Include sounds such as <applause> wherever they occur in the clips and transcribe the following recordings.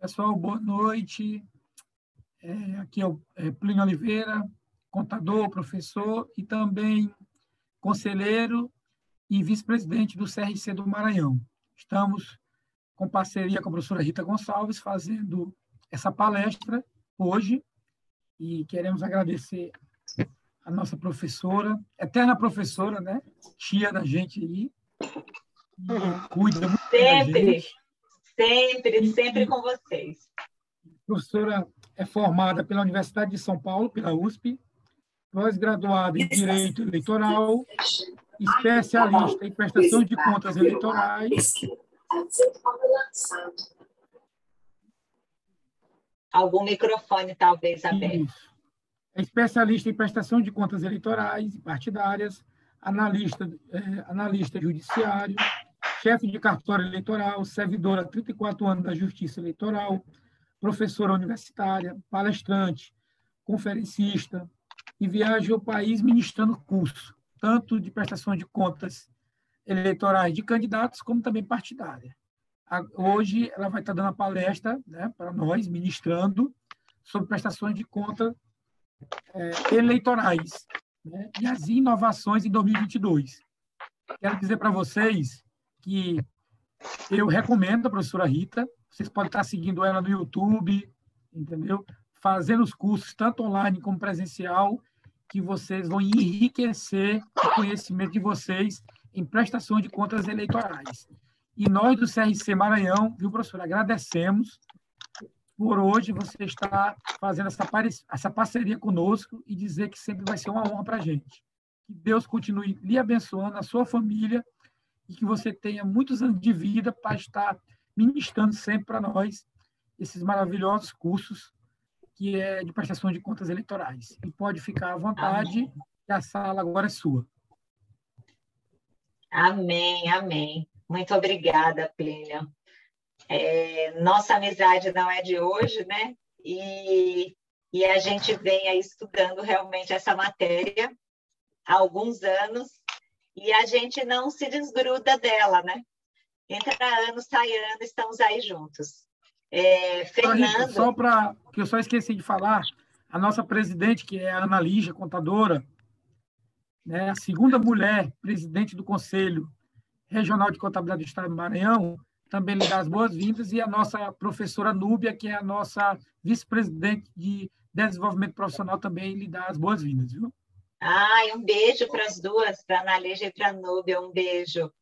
Pessoal, boa noite. É, aqui é o é, Plínio Oliveira, contador, professor e também conselheiro e vice-presidente do CRC do Maranhão. Estamos com parceria com a professora Rita Gonçalves fazendo essa palestra hoje e queremos agradecer a nossa professora, eterna professora, né? Tia da gente aí. Cuida muito sempre, da gente. Sempre, sempre com vocês. A professora é formada pela Universidade de São Paulo, pela USP, pós-graduada em Direito Eleitoral, especialista em prestação de contas eleitorais. Algum microfone, talvez, aberto. É especialista em prestação de contas eleitorais e partidárias, analista, é, analista judiciário, chefe de cartório eleitoral, servidora há 34 anos da Justiça Eleitoral, professora universitária, palestrante, conferencista, e viaja ao país ministrando curso, tanto de prestação de contas eleitorais de candidatos, como também partidária. Hoje ela vai estar dando a palestra né, para nós, ministrando, sobre prestações de contas é, eleitorais né, e as inovações em 2022. Quero dizer para vocês que eu recomendo a professora Rita, vocês podem estar seguindo ela no YouTube, entendeu? Fazendo os cursos, tanto online como presencial, que vocês vão enriquecer o conhecimento de vocês em prestação de contas eleitorais. E nós do CRC Maranhão, viu, professor, agradecemos por hoje você estar fazendo essa, essa parceria conosco e dizer que sempre vai ser uma honra para a gente. Que Deus continue lhe abençoando, a sua família, e que você tenha muitos anos de vida para estar ministrando sempre para nós esses maravilhosos cursos que é de prestação de contas eleitorais. E pode ficar à vontade, a sala agora é sua. Amém, amém. Muito obrigada, Plínio. É, nossa amizade não é de hoje, né? E, e a gente vem aí estudando realmente essa matéria há alguns anos e a gente não se desgruda dela, né? Entra ano, sai ano, estamos aí juntos. É, Fernando. Só para que eu só esqueci de falar, a nossa presidente, que é a Ana Lígia, contadora, né, a segunda mulher presidente do Conselho Regional de Contabilidade do Estado do Maranhão, também lhe dá as boas-vindas, e a nossa professora Núbia, que é a nossa vice-presidente de desenvolvimento profissional, também lhe dá as boas-vindas, viu? Ai, um beijo para as duas, para a Analígia e para a Núbia, um beijo.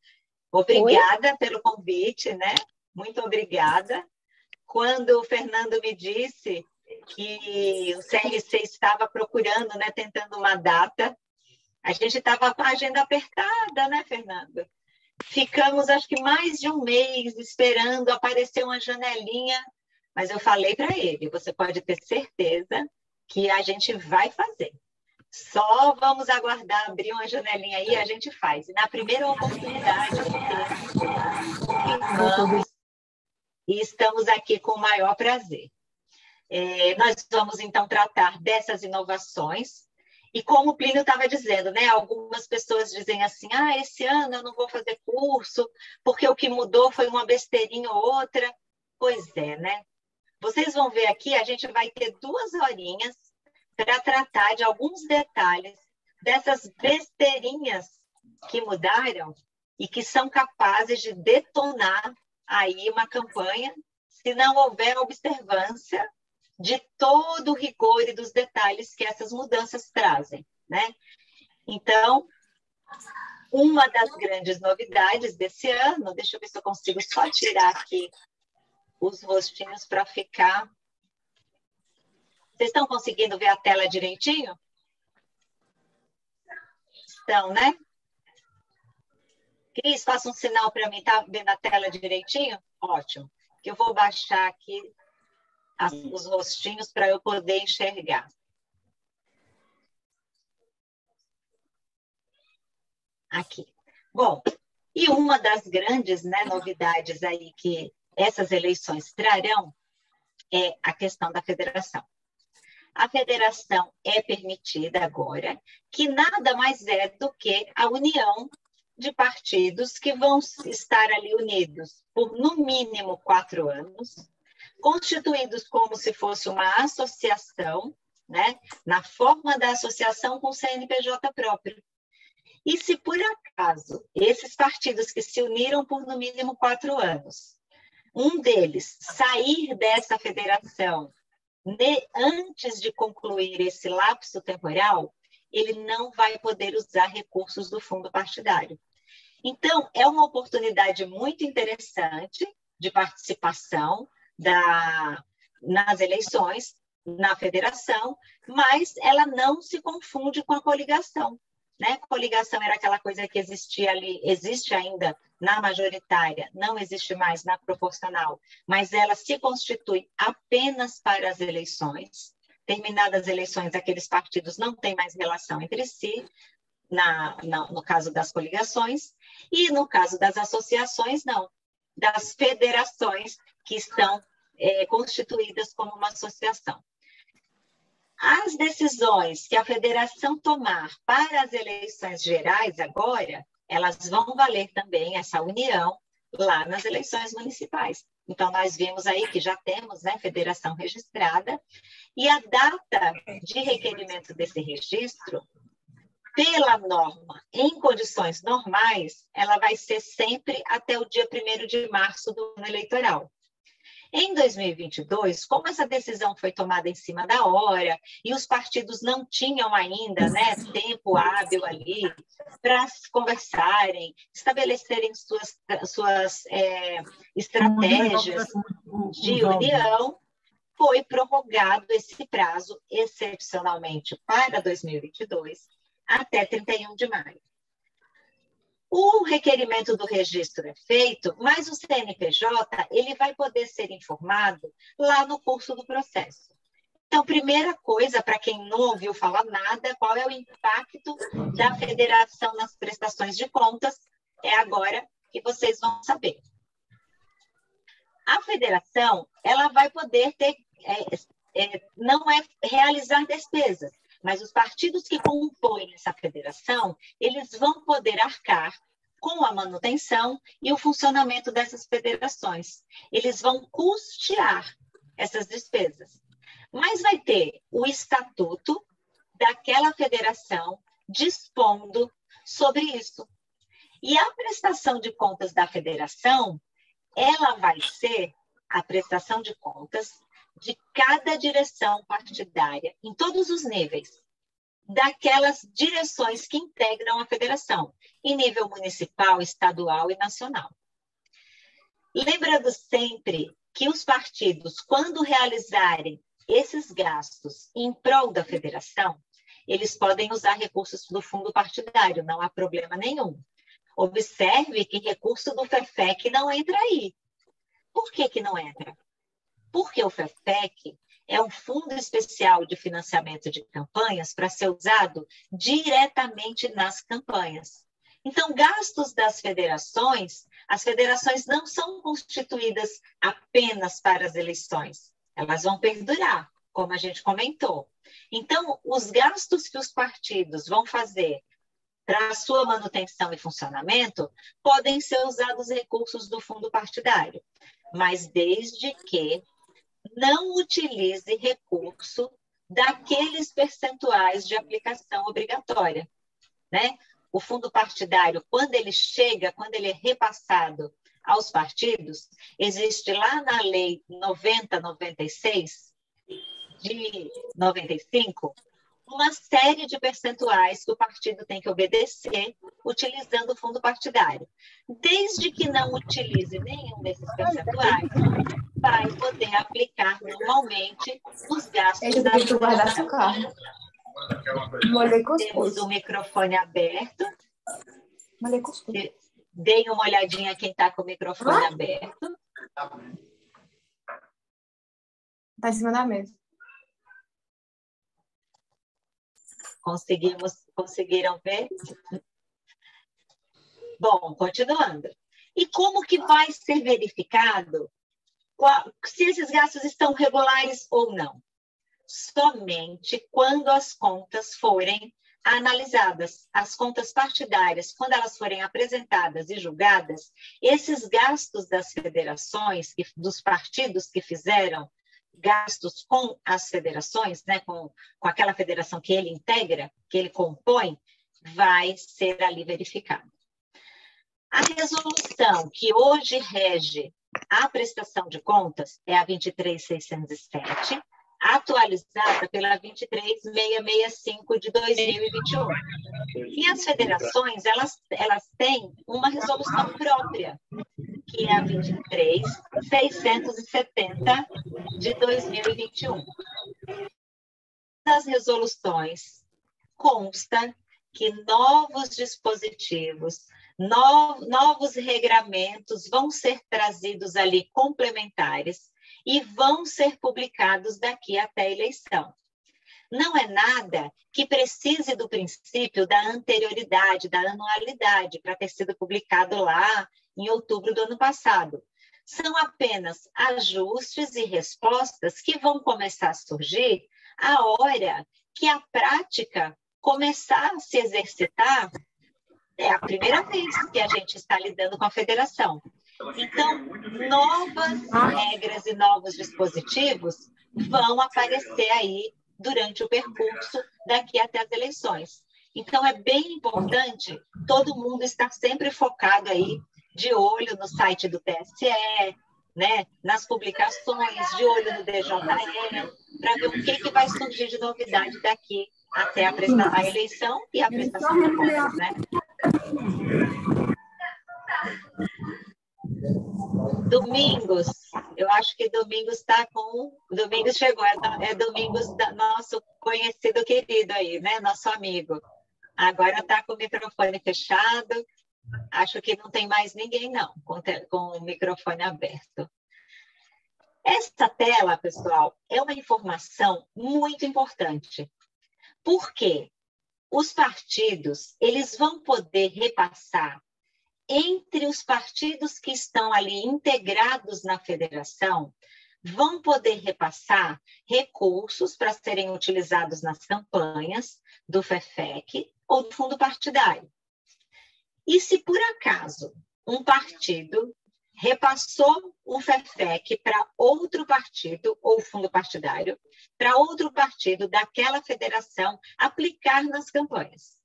Obrigada Oi? pelo convite, né? Muito obrigada. Quando o Fernando me disse que o CRC estava procurando, né, tentando uma data, a gente estava com a agenda apertada, né, Fernando? Ficamos, acho que mais de um mês esperando aparecer uma janelinha, mas eu falei para ele: você pode ter certeza que a gente vai fazer. Só vamos aguardar abrir uma janelinha aí, a gente faz. E na primeira oportunidade vamos, e estamos aqui com o maior prazer. É, nós vamos então tratar dessas inovações e como o Plínio estava dizendo, né, algumas pessoas dizem assim: ah, esse ano eu não vou fazer curso, porque o que mudou foi uma besteirinha ou outra. Pois é, né? Vocês vão ver aqui, a gente vai ter duas horinhas para tratar de alguns detalhes dessas besteirinhas que mudaram e que são capazes de detonar aí uma campanha se não houver observância de todo o rigor e dos detalhes que essas mudanças trazem, né? Então, uma das grandes novidades desse ano, deixa eu ver se eu consigo só tirar aqui os rostinhos para ficar. Vocês estão conseguindo ver a tela direitinho? Estão, né? Cris, faça um sinal para mim, tá vendo a tela direitinho? Ótimo. Eu vou baixar aqui as, os rostinhos para eu poder enxergar. Aqui. Bom, e uma das grandes né, novidades aí que essas eleições trarão é a questão da federação. A federação é permitida agora, que nada mais é do que a união de partidos que vão estar ali unidos por no mínimo quatro anos, constituídos como se fosse uma associação, né, na forma da associação com CNPJ próprio. E se por acaso esses partidos que se uniram por no mínimo quatro anos, um deles sair dessa federação antes de concluir esse lapso temporal, ele não vai poder usar recursos do fundo partidário. Então, é uma oportunidade muito interessante de participação da, nas eleições, na federação, mas ela não se confunde com a coligação. Né? Coligação era aquela coisa que existia ali, existe ainda na majoritária, não existe mais na proporcional, mas ela se constitui apenas para as eleições. Terminadas as eleições, aqueles partidos não têm mais relação entre si, na, na, no caso das coligações, e no caso das associações, não, das federações que estão é, constituídas como uma associação. As decisões que a federação tomar para as eleições gerais agora, elas vão valer também essa união lá nas eleições municipais. Então, nós vimos aí que já temos né, federação registrada, e a data de requerimento desse registro pela norma, em condições normais, ela vai ser sempre até o dia 1 de março do ano eleitoral. Em 2022, como essa decisão foi tomada em cima da hora e os partidos não tinham ainda né, tempo hábil ali para conversarem, estabelecerem suas, suas é, estratégias de união, foi prorrogado esse prazo excepcionalmente para 2022 até 31 de maio. O requerimento do registro é feito, mas o CNPJ ele vai poder ser informado lá no curso do processo. Então, primeira coisa, para quem não ouviu falar nada, qual é o impacto da federação nas prestações de contas, é agora que vocês vão saber. A federação, ela vai poder ter, é, é, não é realizar despesas, mas os partidos que compõem essa federação, eles vão poder arcar com a manutenção e o funcionamento dessas federações. Eles vão custear essas despesas. Mas vai ter o estatuto daquela federação dispondo sobre isso. E a prestação de contas da federação, ela vai ser a prestação de contas de cada direção partidária, em todos os níveis, daquelas direções que integram a federação, em nível municipal, estadual e nacional. Lembrando sempre que os partidos, quando realizarem esses gastos em prol da federação, eles podem usar recursos do fundo partidário, não há problema nenhum. Observe que recurso do FEFEC não entra aí. Por que, que não entra? Porque o FEFEC é um fundo especial de financiamento de campanhas para ser usado diretamente nas campanhas. Então, gastos das federações, as federações não são constituídas apenas para as eleições, elas vão perdurar, como a gente comentou. Então, os gastos que os partidos vão fazer para a sua manutenção e funcionamento podem ser usados recursos do fundo partidário, mas desde que não utilize recurso daqueles percentuais de aplicação obrigatória. Né? O fundo partidário, quando ele chega, quando ele é repassado aos partidos, existe lá na lei 9096 de 95 uma série de percentuais que o partido tem que obedecer utilizando o fundo partidário. Desde que não utilize nenhum desses percentuais, vai poder aplicar normalmente os gastos Ele da guardar seu carro. Temos o microfone aberto. Deem uma olhadinha quem está com o microfone ah? aberto. Está em cima da mesa. Conseguimos, conseguiram ver? Bom, continuando. E como que vai ser verificado qual, se esses gastos estão regulares ou não? Somente quando as contas forem analisadas as contas partidárias, quando elas forem apresentadas e julgadas, esses gastos das federações, dos partidos que fizeram gastos com as federações, né, com, com aquela federação que ele integra, que ele compõe, vai ser ali verificado. A resolução que hoje rege a prestação de contas é a 23607, atualizada pela 23665 de 2021. E as federações, elas, elas têm uma resolução própria, que é a 23670 de 2021. Nas resoluções consta que novos dispositivos, novos regramentos vão ser trazidos ali complementares e vão ser publicados daqui até a eleição. Não é nada que precise do princípio da anterioridade, da anualidade, para ter sido publicado lá em outubro do ano passado. São apenas ajustes e respostas que vão começar a surgir a hora que a prática começar a se exercitar. É a primeira vez que a gente está lidando com a federação. Então, novas regras e novos dispositivos vão aparecer aí durante o percurso daqui até as eleições. Então, é bem importante todo mundo estar sempre focado aí, de olho no site do TSE, né, nas publicações, de olho no DJE, para ver o que, que vai surgir de novidade daqui até a, a eleição e a prestação de contas, né? Domingos, eu acho que Domingos está com. Domingos chegou, é, é Domingos, nosso conhecido querido aí, né? Nosso amigo. Agora está com o microfone fechado. Acho que não tem mais ninguém, não, com, com o microfone aberto. Esta tela, pessoal, é uma informação muito importante. Por quê? Os partidos, eles vão poder repassar entre os partidos que estão ali integrados na federação, vão poder repassar recursos para serem utilizados nas campanhas do FEFEC ou do fundo partidário. E se por acaso um partido repassou o FEFEC para outro partido ou fundo partidário, para outro partido daquela federação aplicar nas campanhas.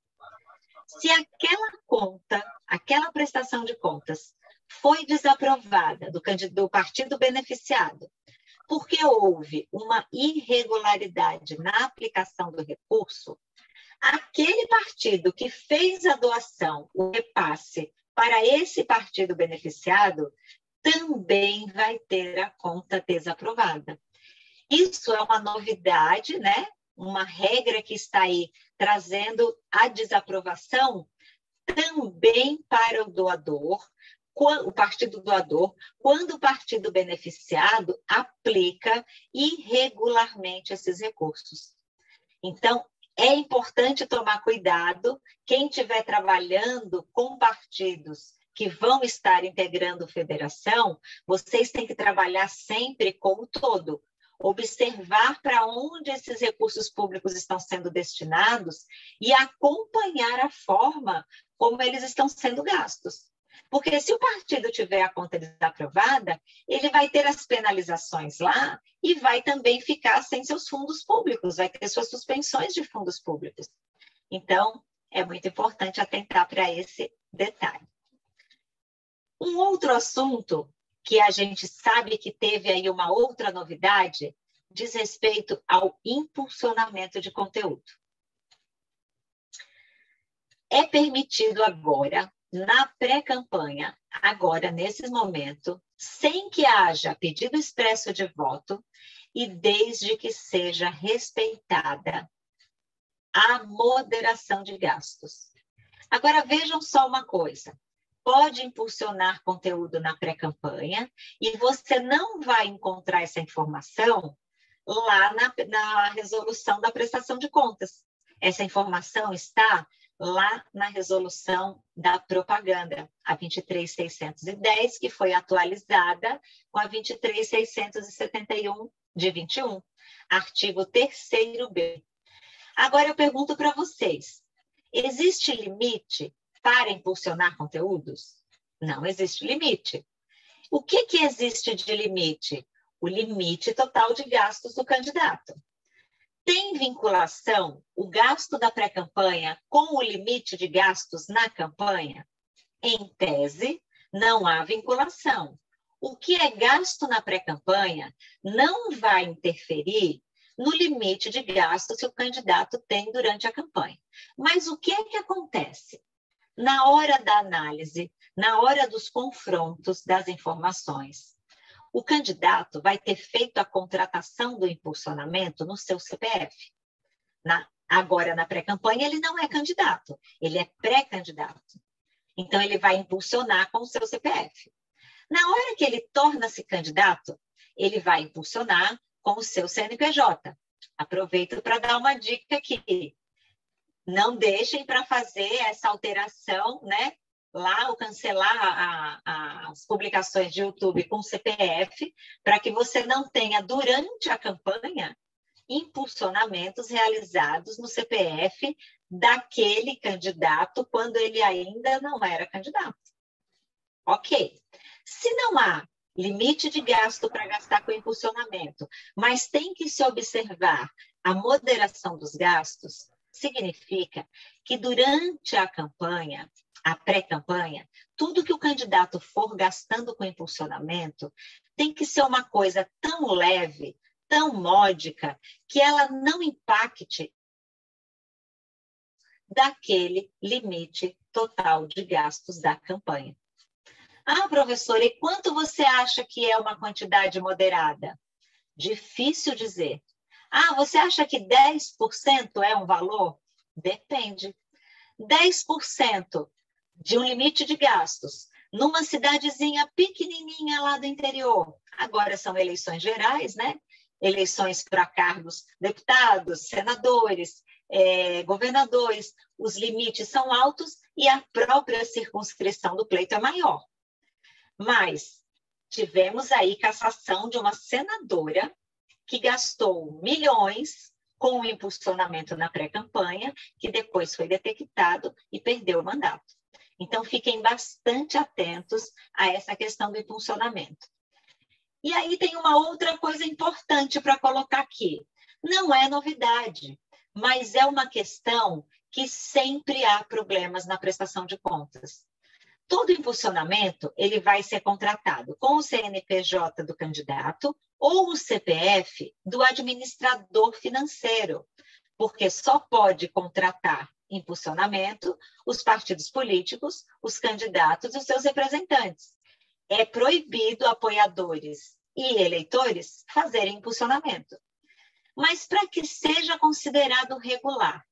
Se aquela conta, aquela prestação de contas, foi desaprovada do, do partido beneficiado, porque houve uma irregularidade na aplicação do recurso, aquele partido que fez a doação, o repasse para esse partido beneficiado, também vai ter a conta desaprovada. Isso é uma novidade, né? uma regra que está aí trazendo a desaprovação também para o doador, o partido doador, quando o partido beneficiado aplica irregularmente esses recursos. Então, é importante tomar cuidado, quem estiver trabalhando com partidos que vão estar integrando federação, vocês têm que trabalhar sempre com o todo, observar para onde esses recursos públicos estão sendo destinados e acompanhar a forma como eles estão sendo gastos. Porque se o partido tiver a conta desaprovada, ele vai ter as penalizações lá e vai também ficar sem seus fundos públicos, vai ter suas suspensões de fundos públicos. Então, é muito importante atentar para esse detalhe. Um outro assunto que a gente sabe que teve aí uma outra novidade diz respeito ao impulsionamento de conteúdo. É permitido agora, na pré-campanha, agora, nesse momento, sem que haja pedido expresso de voto e desde que seja respeitada a moderação de gastos. Agora, vejam só uma coisa: pode impulsionar conteúdo na pré-campanha e você não vai encontrar essa informação lá na, na resolução da prestação de contas. Essa informação está lá na resolução da propaganda, a 23610, que foi atualizada com a 23671 de 21, artigo 3 B. Agora eu pergunto para vocês, Existe limite para impulsionar conteúdos? Não existe limite. O que, que existe de limite? O limite total de gastos do candidato. Tem vinculação o gasto da pré-campanha com o limite de gastos na campanha? Em tese, não há vinculação. O que é gasto na pré-campanha não vai interferir no limite de gastos que o candidato tem durante a campanha. Mas o que é que acontece? Na hora da análise, na hora dos confrontos das informações, o candidato vai ter feito a contratação do impulsionamento no seu CPF. Na, agora, na pré-campanha, ele não é candidato, ele é pré-candidato. Então, ele vai impulsionar com o seu CPF. Na hora que ele torna-se candidato, ele vai impulsionar com o seu CNPJ. Aproveito para dar uma dica aqui. Não deixem para fazer essa alteração, né? Lá, ou cancelar a, a, as publicações de YouTube com CPF, para que você não tenha, durante a campanha, impulsionamentos realizados no CPF daquele candidato quando ele ainda não era candidato. Ok. Se não há limite de gasto para gastar com impulsionamento, mas tem que se observar a moderação dos gastos, significa que durante a campanha, a pré-campanha, tudo que o candidato for gastando com impulsionamento tem que ser uma coisa tão leve, tão módica, que ela não impacte daquele limite total de gastos da campanha. Ah, professora, e quanto você acha que é uma quantidade moderada? Difícil dizer. Ah, você acha que 10% é um valor? Depende. 10% de um limite de gastos numa cidadezinha pequenininha lá do interior. Agora são eleições gerais, né? Eleições para cargos deputados, senadores, é, governadores. Os limites são altos e a própria circunscrição do pleito é maior. Mas tivemos aí cassação de uma senadora que gastou milhões com o impulsionamento na pré-campanha, que depois foi detectado e perdeu o mandato. Então, fiquem bastante atentos a essa questão do impulsionamento. E aí tem uma outra coisa importante para colocar aqui. Não é novidade, mas é uma questão que sempre há problemas na prestação de contas todo impulsionamento ele vai ser contratado com o CNPJ do candidato ou o CPF do administrador financeiro, porque só pode contratar impulsionamento os partidos políticos, os candidatos e os seus representantes. É proibido apoiadores e eleitores fazerem impulsionamento. Mas para que seja considerado regular,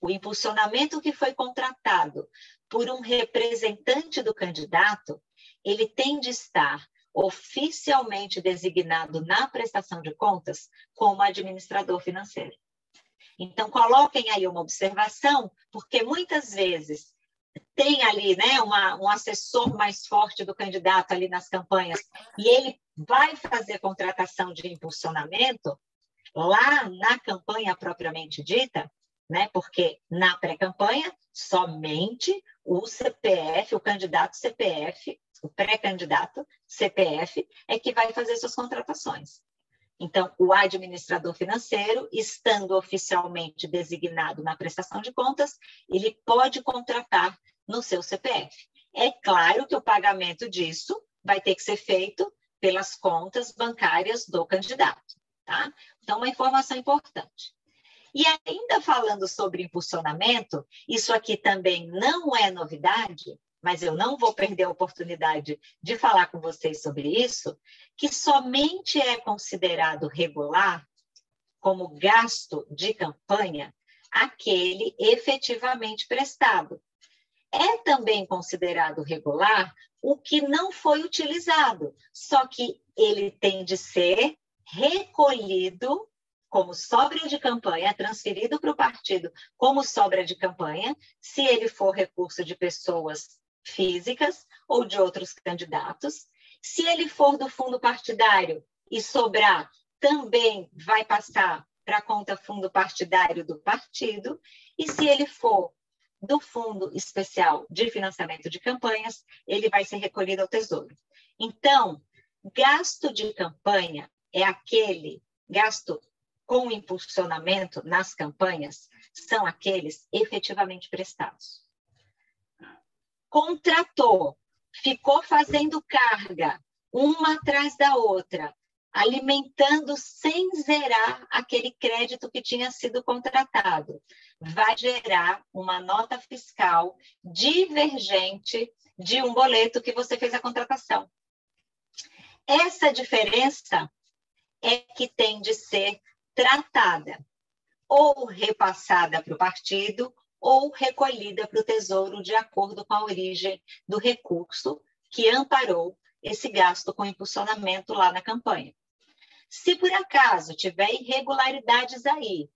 o impulsionamento que foi contratado por um representante do candidato, ele tem de estar oficialmente designado na prestação de contas como administrador financeiro. Então, coloquem aí uma observação, porque muitas vezes tem ali né, uma, um assessor mais forte do candidato ali nas campanhas, e ele vai fazer contratação de impulsionamento lá na campanha propriamente dita, né? Porque na pré-campanha, somente o CPF, o candidato CPF, o pré-candidato CPF, é que vai fazer suas contratações. Então, o administrador financeiro, estando oficialmente designado na prestação de contas, ele pode contratar no seu CPF. É claro que o pagamento disso vai ter que ser feito pelas contas bancárias do candidato, tá? Então, uma informação importante. E ainda falando sobre impulsionamento, isso aqui também não é novidade, mas eu não vou perder a oportunidade de falar com vocês sobre isso, que somente é considerado regular como gasto de campanha aquele efetivamente prestado. É também considerado regular o que não foi utilizado, só que ele tem de ser recolhido como sobra de campanha, transferido para o partido como sobra de campanha, se ele for recurso de pessoas físicas ou de outros candidatos. Se ele for do fundo partidário e sobrar, também vai passar para a conta fundo partidário do partido. E se ele for do Fundo Especial de Financiamento de Campanhas, ele vai ser recolhido ao Tesouro. Então, gasto de campanha é aquele gasto com impulsionamento nas campanhas, são aqueles efetivamente prestados. Contratou, ficou fazendo carga, uma atrás da outra, alimentando sem zerar aquele crédito que tinha sido contratado. Vai gerar uma nota fiscal divergente de um boleto que você fez a contratação. Essa diferença é que tem de ser tratada ou repassada para o partido ou recolhida para o Tesouro de acordo com a origem do recurso que amparou esse gasto com impulsionamento lá na campanha. Se por acaso tiver irregularidades aí,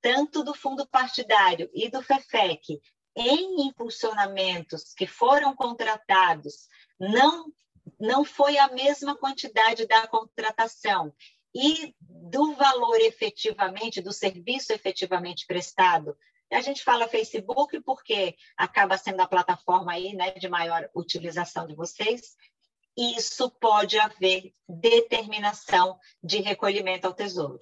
tanto do fundo partidário e do FEFEC, em impulsionamentos que foram contratados, não, não foi a mesma quantidade da contratação e do valor efetivamente, do serviço efetivamente prestado. A gente fala Facebook porque acaba sendo a plataforma aí, né, de maior utilização de vocês, isso pode haver determinação de recolhimento ao tesouro.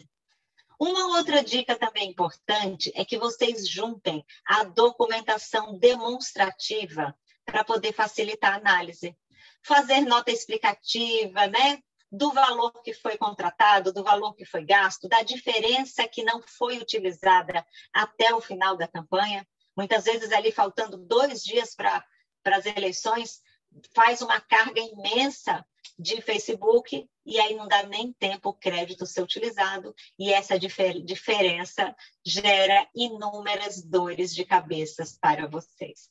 Uma outra dica também importante é que vocês juntem a documentação demonstrativa para poder facilitar a análise. Fazer nota explicativa, né? Do valor que foi contratado, do valor que foi gasto, da diferença que não foi utilizada até o final da campanha. Muitas vezes ali faltando dois dias para as eleições, faz uma carga imensa de Facebook e aí não dá nem tempo o crédito ser utilizado e essa difer diferença gera inúmeras dores de cabeças para vocês.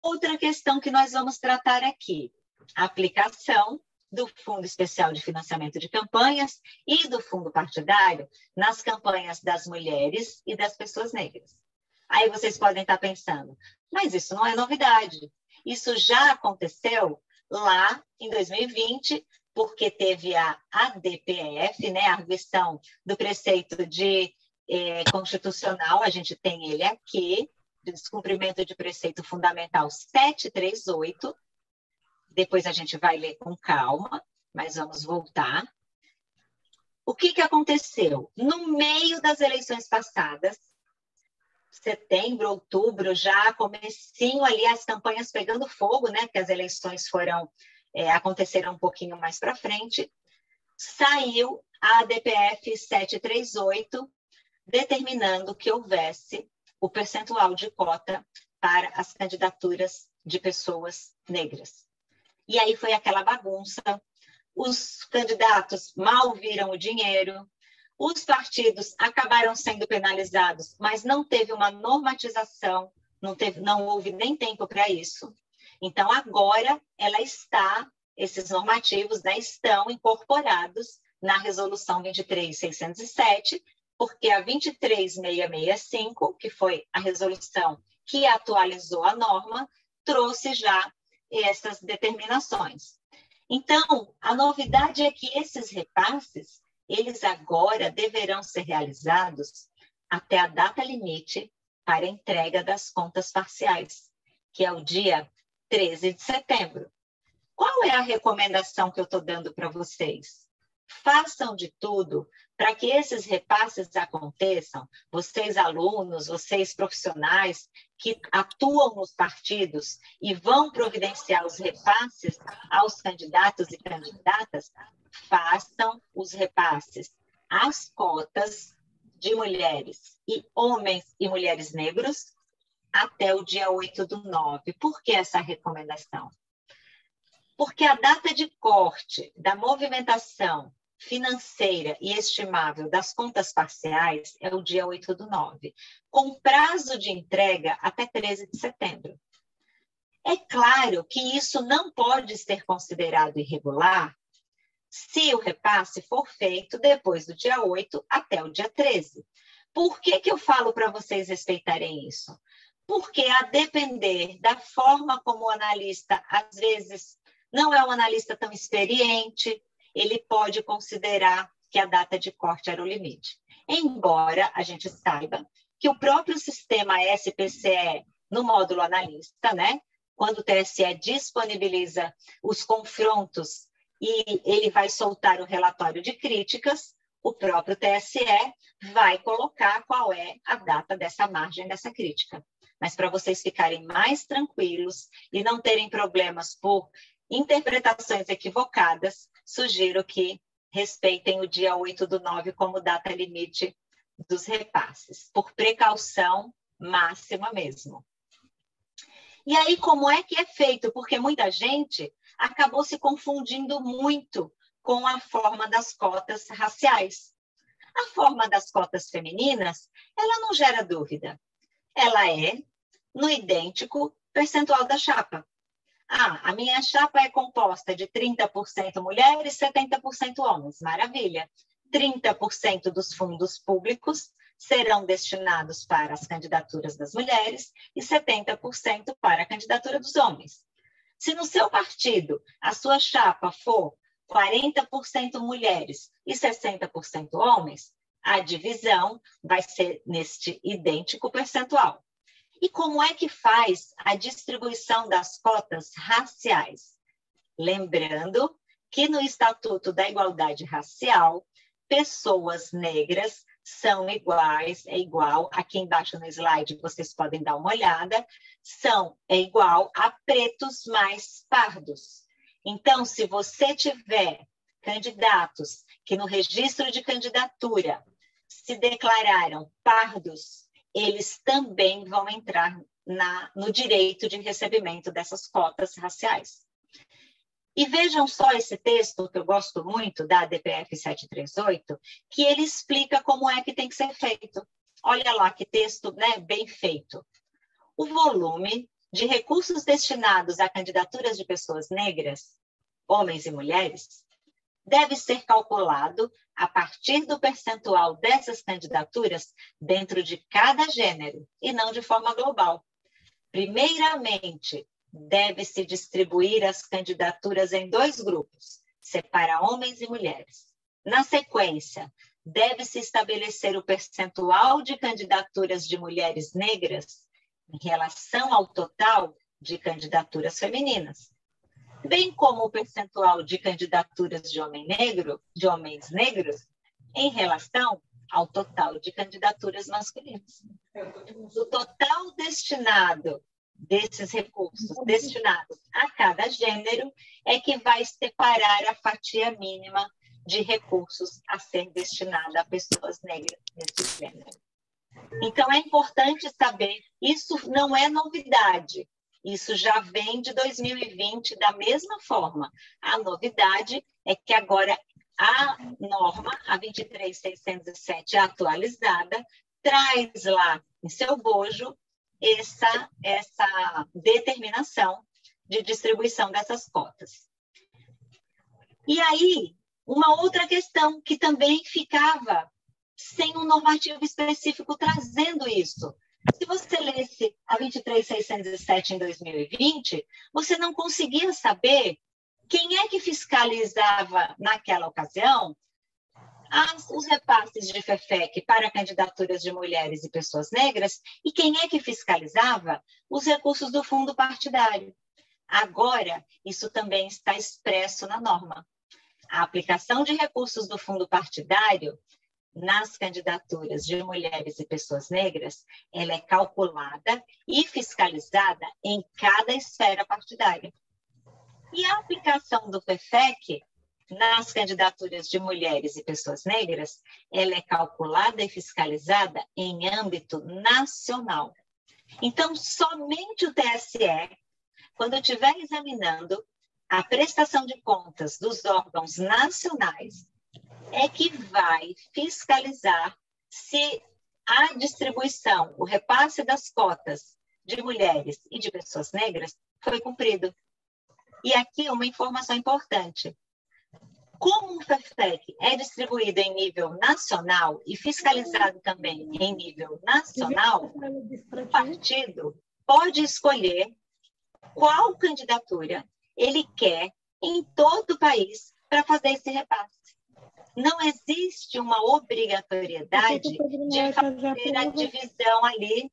Outra questão que nós vamos tratar aqui, aplicação do Fundo Especial de Financiamento de Campanhas e do Fundo Partidário nas campanhas das mulheres e das pessoas negras. Aí vocês podem estar pensando, mas isso não é novidade. Isso já aconteceu lá em 2020, porque teve a ADPF, né, a arguição do preceito de eh, constitucional, a gente tem ele aqui, descumprimento de preceito fundamental 738. Depois a gente vai ler com calma, mas vamos voltar. O que, que aconteceu? No meio das eleições passadas, setembro, outubro, já comecinho ali as campanhas pegando fogo, né? Que as eleições foram é, aconteceram um pouquinho mais para frente. Saiu a DPF 738 determinando que houvesse o percentual de cota para as candidaturas de pessoas negras. E aí foi aquela bagunça. Os candidatos mal viram o dinheiro, os partidos acabaram sendo penalizados, mas não teve uma normatização, não, teve, não houve nem tempo para isso. Então, agora, ela está, esses normativos né, estão incorporados na Resolução 23607, porque a 23665, que foi a resolução que atualizou a norma, trouxe já essas determinações. Então, a novidade é que esses repasses eles agora deverão ser realizados até a data limite para entrega das contas parciais, que é o dia 13 de setembro. Qual é a recomendação que eu estou dando para vocês? Façam de tudo para que esses repasses aconteçam. Vocês, alunos, vocês, profissionais que atuam nos partidos e vão providenciar os repasses aos candidatos e candidatas, façam os repasses às cotas de mulheres e homens e mulheres negros até o dia 8 do 9. Por que essa recomendação? Porque a data de corte da movimentação financeira e estimável das contas parciais é o dia 8 do 9, com prazo de entrega até 13 de setembro. É claro que isso não pode ser considerado irregular se o repasse for feito depois do dia 8 até o dia 13. Por que, que eu falo para vocês respeitarem isso? Porque, a depender da forma como o analista, às vezes, não é um analista tão experiente, ele pode considerar que a data de corte era o limite. Embora a gente saiba que o próprio sistema SPCE, no módulo analista, né? Quando o TSE disponibiliza os confrontos e ele vai soltar o relatório de críticas, o próprio TSE vai colocar qual é a data dessa margem dessa crítica. Mas para vocês ficarem mais tranquilos e não terem problemas por interpretações equivocadas, sugiro que respeitem o dia 8 do 9 como data limite dos repasses, por precaução máxima mesmo. E aí, como é que é feito? Porque muita gente acabou se confundindo muito com a forma das cotas raciais. A forma das cotas femininas, ela não gera dúvida. Ela é no idêntico percentual da chapa. Ah, a minha chapa é composta de 30% mulheres e 70% homens. Maravilha. 30% dos fundos públicos serão destinados para as candidaturas das mulheres e 70% para a candidatura dos homens. Se no seu partido a sua chapa for 40% mulheres e 60% homens, a divisão vai ser neste idêntico percentual. E como é que faz a distribuição das cotas raciais? Lembrando que no Estatuto da Igualdade Racial, pessoas negras são iguais, é igual, aqui embaixo no slide vocês podem dar uma olhada, são, é igual a pretos mais pardos. Então, se você tiver candidatos que no registro de candidatura se declararam pardos, eles também vão entrar na, no direito de recebimento dessas cotas raciais. E vejam só esse texto, que eu gosto muito, da DPF 738, que ele explica como é que tem que ser feito. Olha lá que texto né, bem feito. O volume de recursos destinados a candidaturas de pessoas negras, homens e mulheres, deve ser calculado a partir do percentual dessas candidaturas dentro de cada gênero, e não de forma global. Primeiramente, deve-se distribuir as candidaturas em dois grupos, separa homens e mulheres. Na sequência, deve-se estabelecer o percentual de candidaturas de mulheres negras em relação ao total de candidaturas femininas, bem como o percentual de candidaturas de homem negro, de homens negros em relação ao total de candidaturas masculinas. O total destinado desses recursos destinados a cada gênero é que vai separar a fatia mínima de recursos a ser destinada a pessoas negras nesse gênero. Então, é importante saber, isso não é novidade, isso já vem de 2020 da mesma forma. A novidade é que agora a norma, a 23607 atualizada, traz lá em seu bojo essa, essa determinação de distribuição dessas cotas. E aí, uma outra questão que também ficava sem um normativo específico trazendo isso. Se você lesse a 23607 em 2020, você não conseguia saber quem é que fiscalizava naquela ocasião as, os repasses de FEFEC para candidaturas de mulheres e pessoas negras e quem é que fiscalizava os recursos do fundo partidário. Agora, isso também está expresso na norma. A aplicação de recursos do fundo partidário nas candidaturas de mulheres e pessoas negras, ela é calculada e fiscalizada em cada esfera partidária. E a aplicação do PFEC nas candidaturas de mulheres e pessoas negras, ela é calculada e fiscalizada em âmbito nacional. Então, somente o TSE, quando estiver examinando a prestação de contas dos órgãos nacionais, é que vai fiscalizar se a distribuição, o repasse das cotas de mulheres e de pessoas negras foi cumprido. E aqui uma informação importante. Como o FEFEC é distribuído em nível nacional e fiscalizado também em nível nacional, o partido pode escolher qual candidatura ele quer em todo o país para fazer esse repasse. Não existe uma obrigatoriedade de fazer a divisão ali.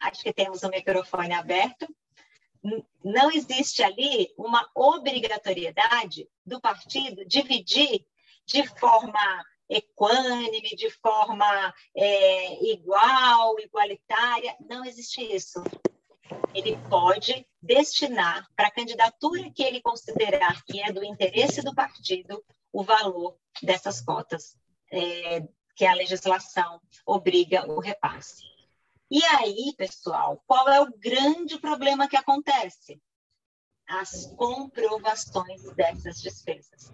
Acho que temos o microfone aberto. Não existe ali uma obrigatoriedade do partido dividir de forma equânime, de forma é, igual, igualitária. Não existe isso. Ele pode destinar para a candidatura que ele considerar que é do interesse do partido o valor dessas cotas é, que a legislação obriga o repasse. E aí, pessoal, qual é o grande problema que acontece? As comprovações dessas despesas.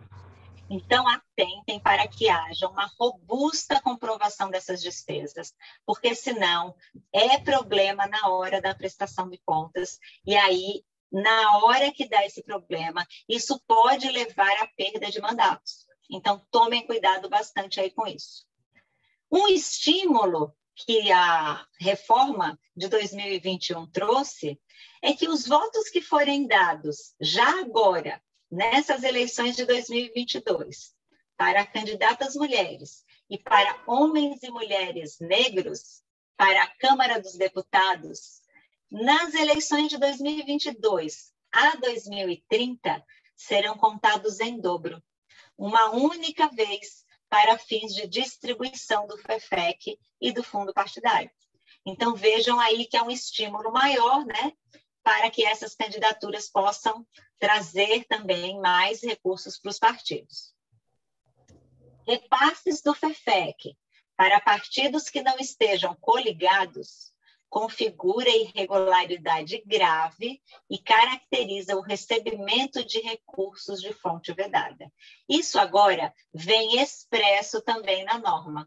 Então, atentem para que haja uma robusta comprovação dessas despesas, porque senão é problema na hora da prestação de contas, e aí, na hora que dá esse problema, isso pode levar à perda de mandatos. Então, tomem cuidado bastante aí com isso. Um estímulo que a reforma de 2021 trouxe é que os votos que forem dados já agora nessas eleições de 2022 para candidatas mulheres e para homens e mulheres negros para a Câmara dos Deputados, nas eleições de 2022 a 2030 serão contados em dobro, uma única vez para fins de distribuição do FEFEC e do fundo partidário. Então vejam aí que é um estímulo maior, né, para que essas candidaturas possam trazer também mais recursos para os partidos. Repasses do FEFEC para partidos que não estejam coligados configura irregularidade grave e caracteriza o recebimento de recursos de fonte vedada. Isso agora vem expresso também na norma.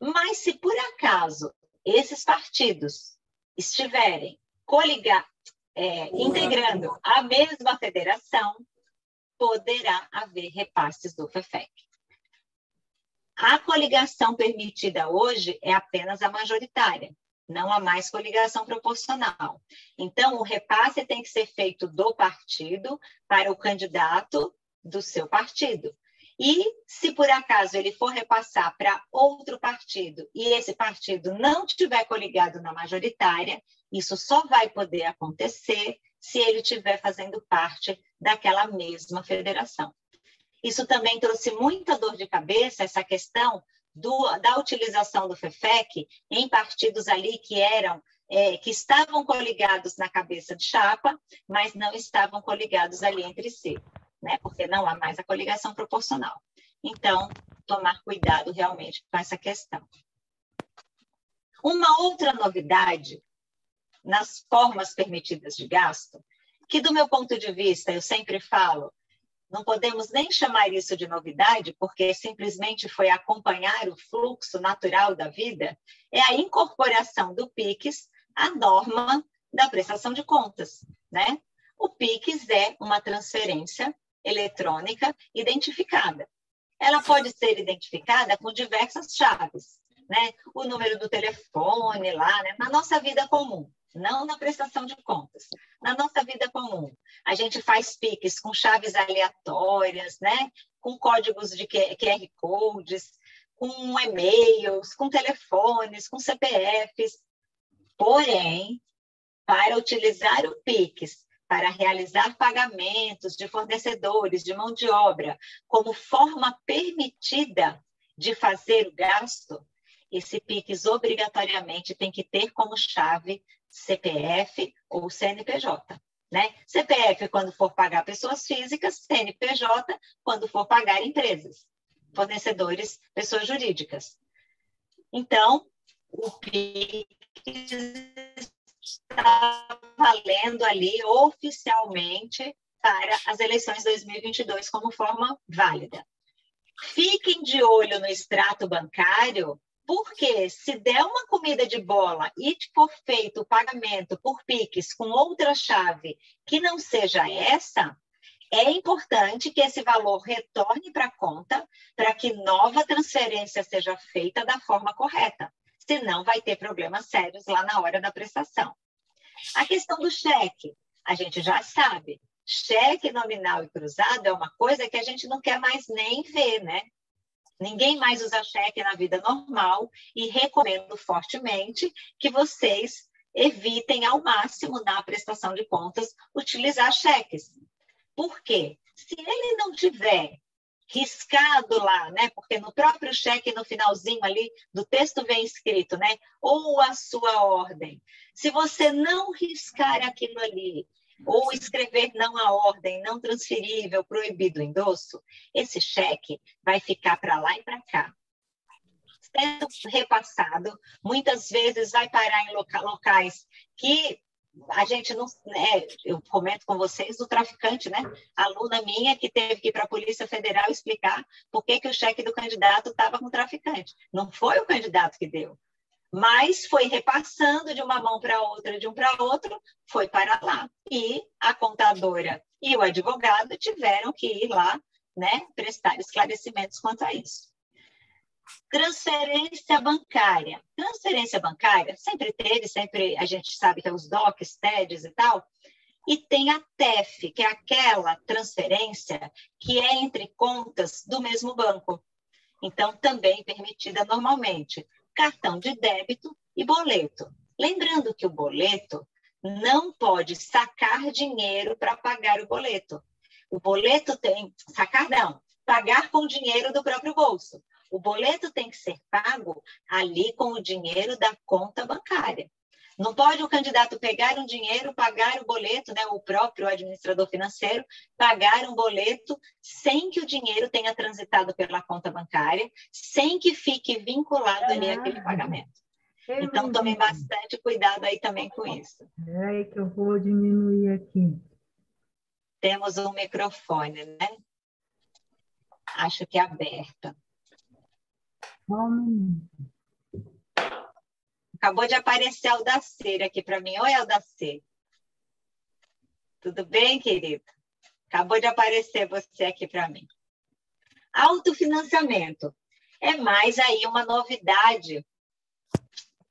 Mas se por acaso esses partidos estiverem coligados, é, integrando a mesma federação, poderá haver repasses do FEFEC. A coligação permitida hoje é apenas a majoritária, não há mais coligação proporcional. Então, o repasse tem que ser feito do partido para o candidato do seu partido. E se por acaso ele for repassar para outro partido e esse partido não tiver coligado na majoritária, isso só vai poder acontecer se ele estiver fazendo parte daquela mesma federação. Isso também trouxe muita dor de cabeça, essa questão do, da utilização do FEFEC em partidos ali que eram é, que estavam coligados na cabeça de chapa, mas não estavam coligados ali entre si, né? Porque não há mais a coligação proporcional. Então, tomar cuidado realmente com essa questão. Uma outra novidade nas formas permitidas de gasto, que do meu ponto de vista, eu sempre falo, não podemos nem chamar isso de novidade, porque simplesmente foi acompanhar o fluxo natural da vida, é a incorporação do PIX à norma da prestação de contas, né? O PIX é uma transferência eletrônica identificada. Ela pode ser identificada com diversas chaves, né? O número do telefone lá, né? na nossa vida comum não na prestação de contas. Na nossa vida comum, a gente faz PIX com chaves aleatórias, né? com códigos de QR Codes, com e-mails, com telefones, com CPFs. Porém, para utilizar o PIX para realizar pagamentos de fornecedores de mão de obra como forma permitida de fazer o gasto, esse PIX obrigatoriamente tem que ter como chave CPF ou CNPJ. Né? CPF quando for pagar pessoas físicas, CNPJ quando for pagar empresas, fornecedores, pessoas jurídicas. Então, o PIX está valendo ali oficialmente para as eleições 2022 como forma válida. Fiquem de olho no extrato bancário porque se der uma comida de bola e for feito o pagamento por Pix com outra chave que não seja essa, é importante que esse valor retorne para a conta para que nova transferência seja feita da forma correta. Senão, vai ter problemas sérios lá na hora da prestação. A questão do cheque, a gente já sabe. cheque nominal e cruzado é uma coisa que a gente não quer mais nem ver, né? Ninguém mais usa cheque na vida normal e recomendo fortemente que vocês evitem ao máximo na prestação de contas utilizar cheques. Por quê? Se ele não tiver riscado lá, né? Porque no próprio cheque, no finalzinho ali do texto vem escrito, né? Ou a sua ordem. Se você não riscar aquilo ali, ou escrever não a ordem, não transferível, proibido o endosso, esse cheque vai ficar para lá e para cá. Sendo repassado, muitas vezes vai parar em locais que a gente não. Né, eu comento com vocês o traficante, né? Aluna minha que teve que ir para a Polícia Federal explicar por que, que o cheque do candidato estava com o traficante. Não foi o candidato que deu, mas foi repassando de uma mão para outra, de um para outro, foi para lá. E a contadora e o advogado tiveram que ir lá, né, prestar esclarecimentos quanto a isso. Transferência bancária. Transferência bancária sempre teve, sempre a gente sabe que é os DOCs, TEDs e tal, e tem a TEF, que é aquela transferência que é entre contas do mesmo banco. Então, também permitida normalmente cartão de débito e boleto. Lembrando que o boleto não pode sacar dinheiro para pagar o boleto. O boleto tem, sacar não, pagar com dinheiro do próprio bolso. O boleto tem que ser pago ali com o dinheiro da conta bancária. Não pode o candidato pegar um dinheiro, pagar o boleto, né, o próprio administrador financeiro, pagar um boleto sem que o dinheiro tenha transitado pela conta bancária, sem que fique vinculado ali àquele pagamento. Então, tomem bastante cuidado aí também com isso. Peraí que eu vou diminuir aqui. Temos um microfone, né? Acho que é aberto. Acabou de aparecer a Aldaceira aqui para mim. Oi, Aldaceira. Tudo bem, querido? Acabou de aparecer você aqui para mim. Autofinanciamento. É mais aí uma novidade.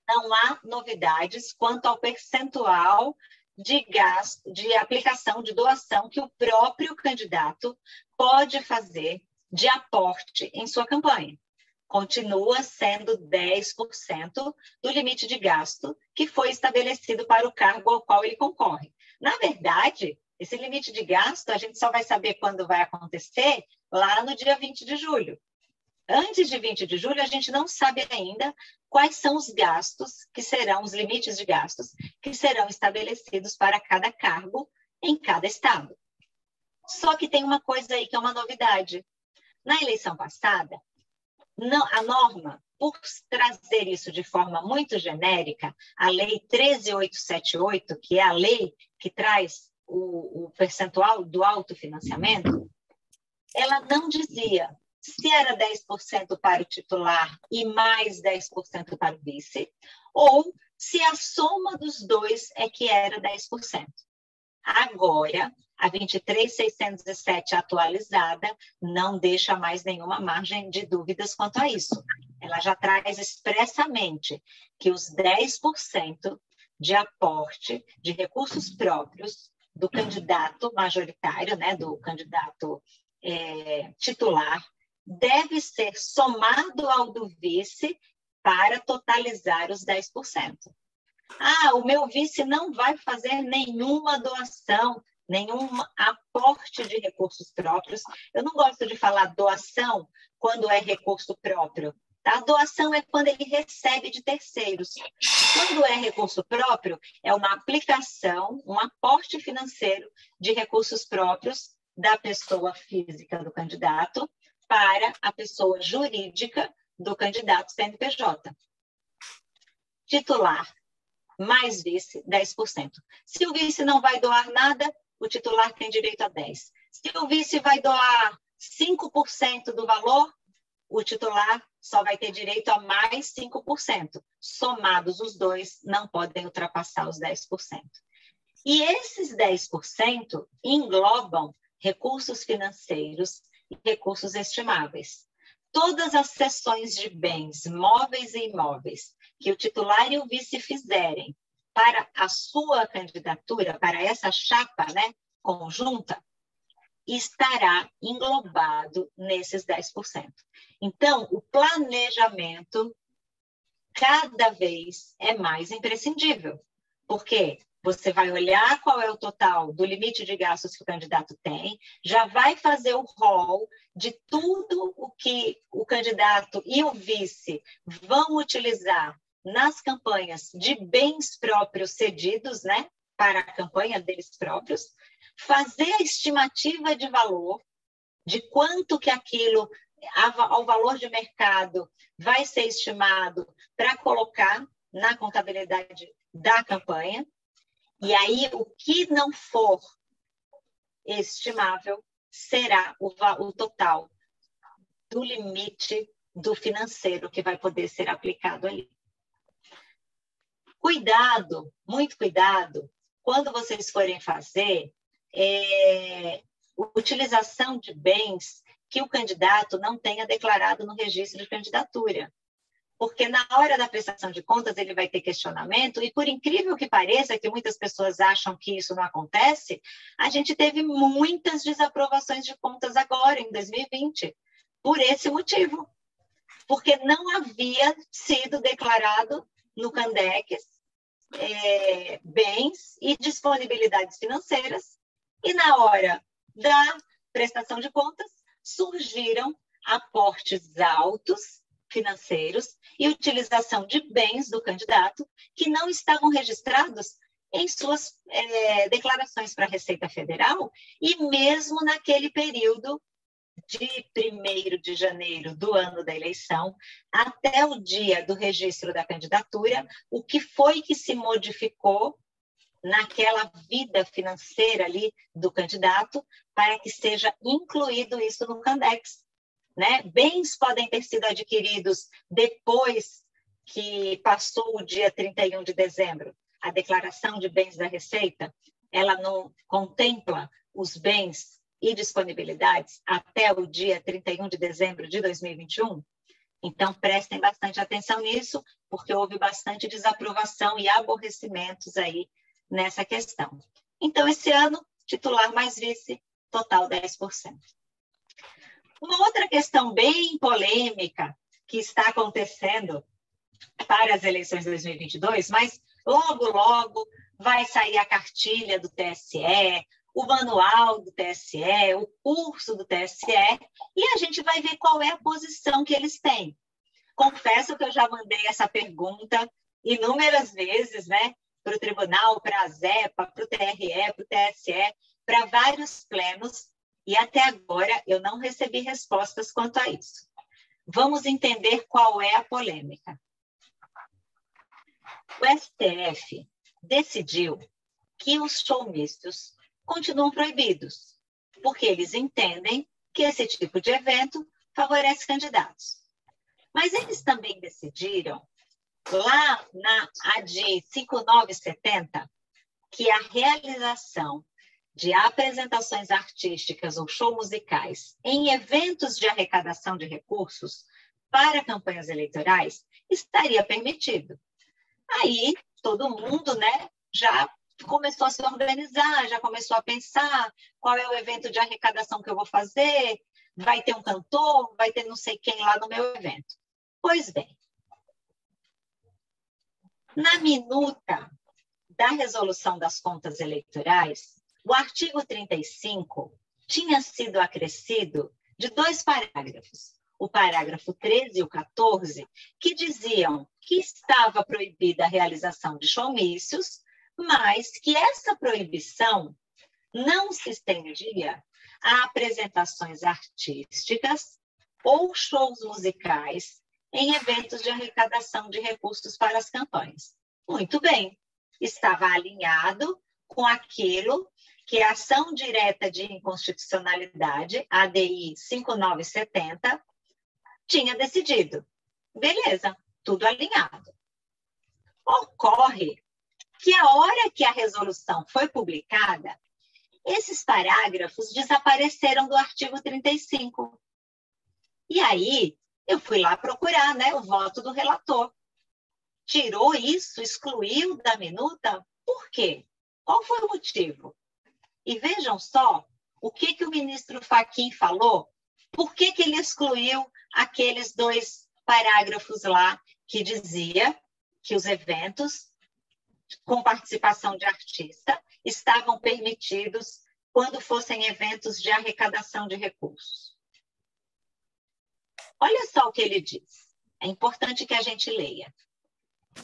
Não há novidades quanto ao percentual de gasto, de aplicação, de doação que o próprio candidato pode fazer de aporte em sua campanha continua sendo 10% do limite de gasto que foi estabelecido para o cargo ao qual ele concorre. Na verdade, esse limite de gasto a gente só vai saber quando vai acontecer lá no dia 20 de julho. Antes de 20 de julho, a gente não sabe ainda quais são os gastos que serão, os limites de gastos que serão estabelecidos para cada cargo em cada estado. Só que tem uma coisa aí que é uma novidade. Na eleição passada, não, a norma, por trazer isso de forma muito genérica, a Lei 13878, que é a lei que traz o, o percentual do autofinanciamento, ela não dizia se era 10% para o titular e mais 10% para o vice, ou se a soma dos dois é que era 10%. Agora, a 23607 atualizada não deixa mais nenhuma margem de dúvidas quanto a isso. Ela já traz expressamente que os 10% de aporte de recursos próprios do candidato majoritário, né, do candidato é, titular, deve ser somado ao do vice para totalizar os 10%. Ah, o meu vice não vai fazer nenhuma doação, nenhum aporte de recursos próprios. Eu não gosto de falar doação quando é recurso próprio. Tá? Doação é quando ele recebe de terceiros. Quando é recurso próprio, é uma aplicação, um aporte financeiro de recursos próprios da pessoa física do candidato para a pessoa jurídica do candidato CNPJ. Titular mais vice, 10%. Se o vice não vai doar nada, o titular tem direito a 10%. Se o vice vai doar 5% do valor, o titular só vai ter direito a mais 5%. Somados os dois, não podem ultrapassar os 10%. E esses 10% englobam recursos financeiros e recursos estimáveis. Todas as cessões de bens móveis e imóveis que o titular e o vice fizerem para a sua candidatura, para essa chapa, né, conjunta, estará englobado nesses 10%. Então, o planejamento cada vez é mais imprescindível, porque você vai olhar qual é o total do limite de gastos que o candidato tem, já vai fazer o rol de tudo o que o candidato e o vice vão utilizar nas campanhas de bens próprios cedidos, né, para a campanha deles próprios, fazer a estimativa de valor de quanto que aquilo ao valor de mercado vai ser estimado para colocar na contabilidade da campanha e aí, o que não for estimável será o, o total do limite do financeiro que vai poder ser aplicado ali. Cuidado, muito cuidado, quando vocês forem fazer é, utilização de bens que o candidato não tenha declarado no registro de candidatura porque na hora da prestação de contas ele vai ter questionamento, e por incrível que pareça, que muitas pessoas acham que isso não acontece, a gente teve muitas desaprovações de contas agora, em 2020, por esse motivo. Porque não havia sido declarado no Candex é, bens e disponibilidades financeiras, e na hora da prestação de contas surgiram aportes altos financeiros e utilização de bens do candidato que não estavam registrados em suas é, declarações para a Receita Federal e mesmo naquele período de 1 de janeiro do ano da eleição até o dia do registro da candidatura, o que foi que se modificou naquela vida financeira ali do candidato para que seja incluído isso no Candex. Né? Bens podem ter sido adquiridos depois que passou o dia 31 de dezembro. A declaração de bens da Receita, ela não contempla os bens e disponibilidades até o dia 31 de dezembro de 2021. Então, prestem bastante atenção nisso, porque houve bastante desaprovação e aborrecimentos aí nessa questão. Então, esse ano, titular mais vice, total 10%. Uma outra questão bem polêmica que está acontecendo para as eleições de 2022, mas logo, logo vai sair a cartilha do TSE, o manual do TSE, o curso do TSE, e a gente vai ver qual é a posição que eles têm. Confesso que eu já mandei essa pergunta inúmeras vezes, né, para o tribunal, para a ZEPA, para o TRE, para o TSE, para vários plenos, e até agora eu não recebi respostas quanto a isso. Vamos entender qual é a polêmica. O STF decidiu que os showmistos continuam proibidos, porque eles entendem que esse tipo de evento favorece candidatos. Mas eles também decidiram, lá na AD 5970, que a realização de apresentações artísticas ou show musicais em eventos de arrecadação de recursos para campanhas eleitorais estaria permitido. Aí todo mundo, né, já começou a se organizar, já começou a pensar qual é o evento de arrecadação que eu vou fazer, vai ter um cantor, vai ter não sei quem lá no meu evento. Pois bem, na minuta da resolução das contas eleitorais, o artigo 35 tinha sido acrescido de dois parágrafos, o parágrafo 13 e o 14, que diziam que estava proibida a realização de showmícios, mas que essa proibição não se estendia a apresentações artísticas ou shows musicais em eventos de arrecadação de recursos para as campanhas. Muito bem, estava alinhado com aquilo que a ação direta de inconstitucionalidade, ADI 5970, tinha decidido. Beleza, tudo alinhado. Ocorre que a hora que a resolução foi publicada, esses parágrafos desapareceram do artigo 35. E aí, eu fui lá procurar né, o voto do relator. Tirou isso, excluiu da minuta, por quê? Qual foi o motivo? E vejam só o que, que o ministro Faquim falou, por que, que ele excluiu aqueles dois parágrafos lá que dizia que os eventos com participação de artista estavam permitidos quando fossem eventos de arrecadação de recursos. Olha só o que ele diz. É importante que a gente leia.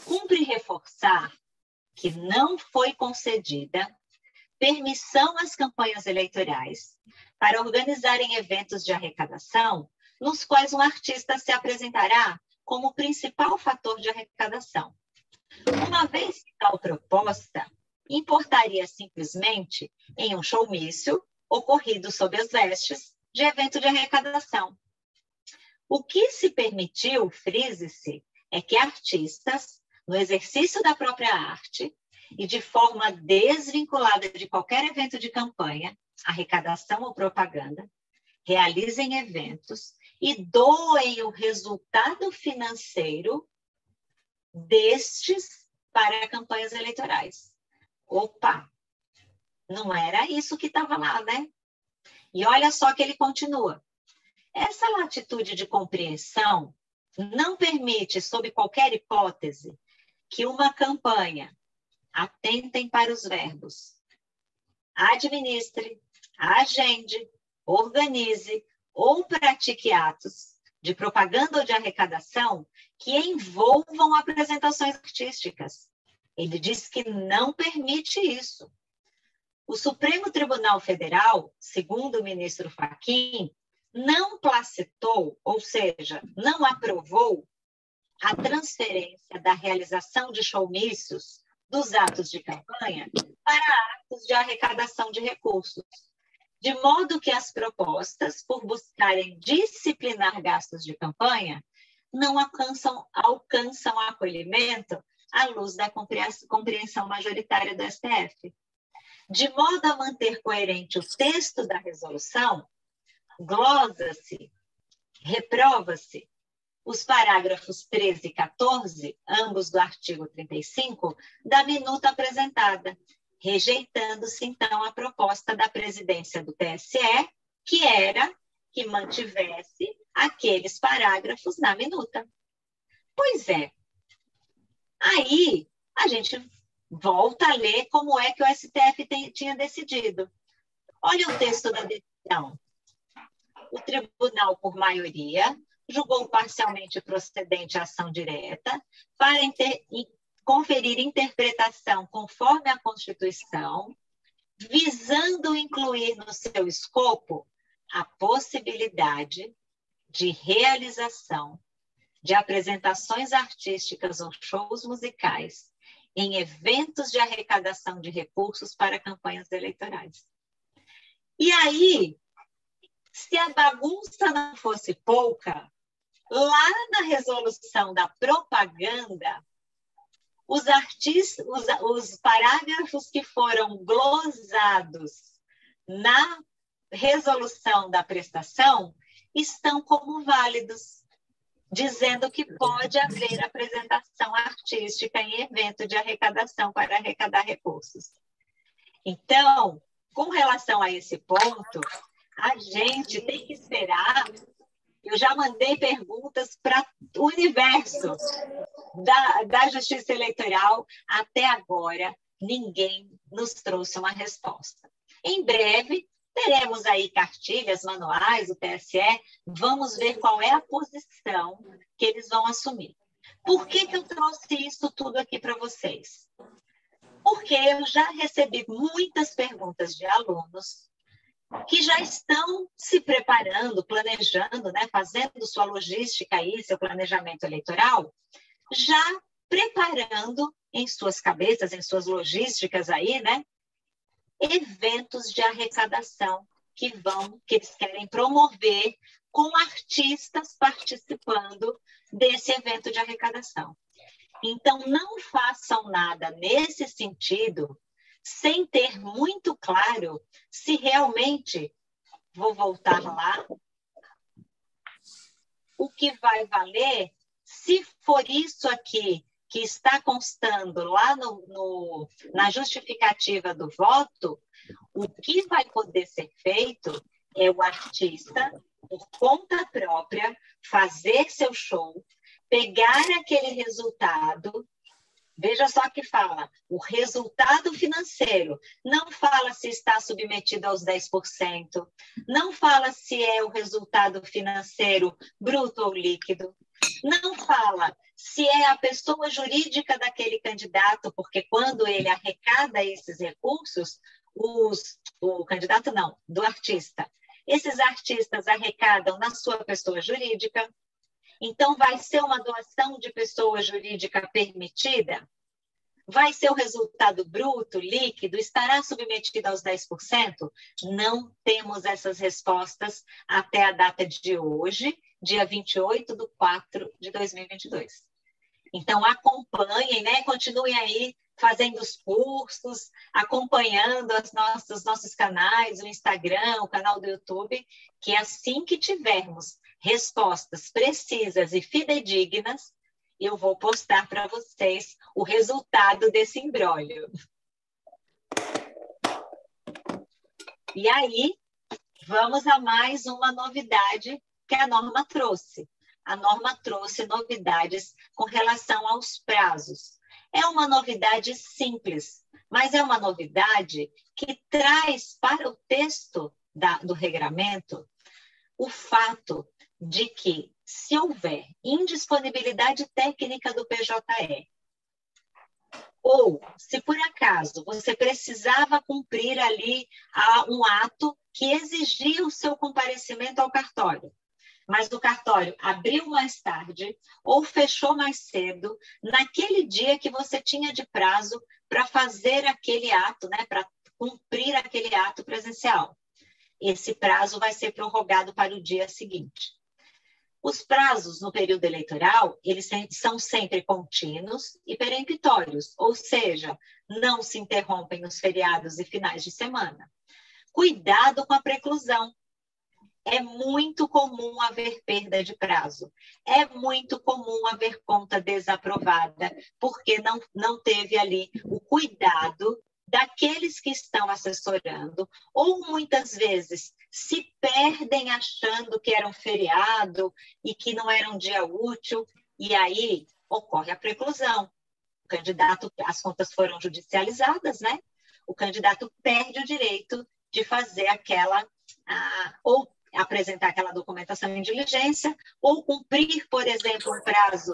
Cumpre reforçar que não foi concedida permissão às campanhas eleitorais para organizarem eventos de arrecadação nos quais um artista se apresentará como principal fator de arrecadação. Uma vez que tal proposta importaria simplesmente em um showmício ocorrido sob as vestes de evento de arrecadação. O que se permitiu, frise-se, é que artistas, no exercício da própria arte e de forma desvinculada de qualquer evento de campanha, arrecadação ou propaganda, realizem eventos e doem o resultado financeiro destes para campanhas eleitorais. Opa! Não era isso que estava lá, né? E olha só que ele continua. Essa latitude de compreensão não permite, sob qualquer hipótese, que uma campanha atentem para os verbos administre, agende, organize ou pratique atos de propaganda ou de arrecadação que envolvam apresentações artísticas. Ele diz que não permite isso. O Supremo Tribunal Federal, segundo o ministro Fachin, não placitou, ou seja, não aprovou a transferência da realização de showmícios dos atos de campanha para atos de arrecadação de recursos, de modo que as propostas, por buscarem disciplinar gastos de campanha, não alcançam, alcançam acolhimento à luz da compreensão majoritária do STF. De modo a manter coerente o texto da resolução, glosa-se, reprova-se os parágrafos 13 e 14, ambos do artigo 35, da minuta apresentada, rejeitando-se então a proposta da presidência do TSE, que era que mantivesse aqueles parágrafos na minuta. Pois é. Aí a gente volta a ler como é que o STF tem, tinha decidido. Olha o texto da decisão. O tribunal, por maioria, julgou parcialmente procedente a ação direta para inter, conferir interpretação conforme a Constituição, visando incluir no seu escopo a possibilidade de realização de apresentações artísticas ou shows musicais em eventos de arrecadação de recursos para campanhas eleitorais. E aí, se a bagunça não fosse pouca, lá na resolução da propaganda, os artistas, os, os parágrafos que foram glosados na resolução da prestação estão como válidos, dizendo que pode haver apresentação artística em evento de arrecadação para arrecadar recursos. Então, com relação a esse ponto, a gente tem que esperar eu já mandei perguntas para o universo da, da justiça eleitoral. Até agora, ninguém nos trouxe uma resposta. Em breve, teremos aí cartilhas, manuais, o TSE. Vamos ver qual é a posição que eles vão assumir. Por que, que eu trouxe isso tudo aqui para vocês? Porque eu já recebi muitas perguntas de alunos que já estão se preparando, planejando, né, fazendo sua logística aí, seu planejamento eleitoral, já preparando em suas cabeças, em suas logísticas aí, né, eventos de arrecadação que vão, que eles querem promover com artistas participando desse evento de arrecadação. Então, não façam nada nesse sentido sem ter muito claro se realmente, vou voltar lá, o que vai valer, se for isso aqui que está constando lá no, no, na justificativa do voto, o que vai poder ser feito é o artista, por conta própria, fazer seu show, pegar aquele resultado. Veja só que fala, o resultado financeiro. Não fala se está submetido aos 10%, não fala se é o resultado financeiro bruto ou líquido, não fala se é a pessoa jurídica daquele candidato, porque quando ele arrecada esses recursos, os, o candidato não, do artista. Esses artistas arrecadam na sua pessoa jurídica, então vai ser uma doação de pessoa jurídica permitida? Vai ser o resultado bruto, líquido? Estará submetido aos 10%? Não temos essas respostas até a data de hoje, dia 28 de 4 de 2022. Então, acompanhem, né? continuem aí fazendo os cursos, acompanhando as nossas, os nossos canais, o Instagram, o canal do YouTube, que assim que tivermos respostas precisas e fidedignas, eu vou postar para vocês o resultado desse embrólio. E aí, vamos a mais uma novidade que a norma trouxe. A norma trouxe novidades com relação aos prazos. É uma novidade simples, mas é uma novidade que traz para o texto da, do regramento o fato de que, se houver indisponibilidade técnica do PJE, ou se por acaso você precisava cumprir ali um ato que exigia o seu comparecimento ao cartório, mas o cartório abriu mais tarde ou fechou mais cedo, naquele dia que você tinha de prazo para fazer aquele ato, né, para cumprir aquele ato presencial. Esse prazo vai ser prorrogado para o dia seguinte. Os prazos no período eleitoral, eles são sempre contínuos e peremptórios, ou seja, não se interrompem nos feriados e finais de semana. Cuidado com a preclusão, é muito comum haver perda de prazo. É muito comum haver conta desaprovada, porque não, não teve ali o cuidado daqueles que estão assessorando, ou muitas vezes se perdem achando que era um feriado e que não era um dia útil, e aí ocorre a preclusão. O candidato, as contas foram judicializadas, né? O candidato perde o direito de fazer aquela, ou apresentar aquela documentação em diligência ou cumprir, por exemplo, o prazo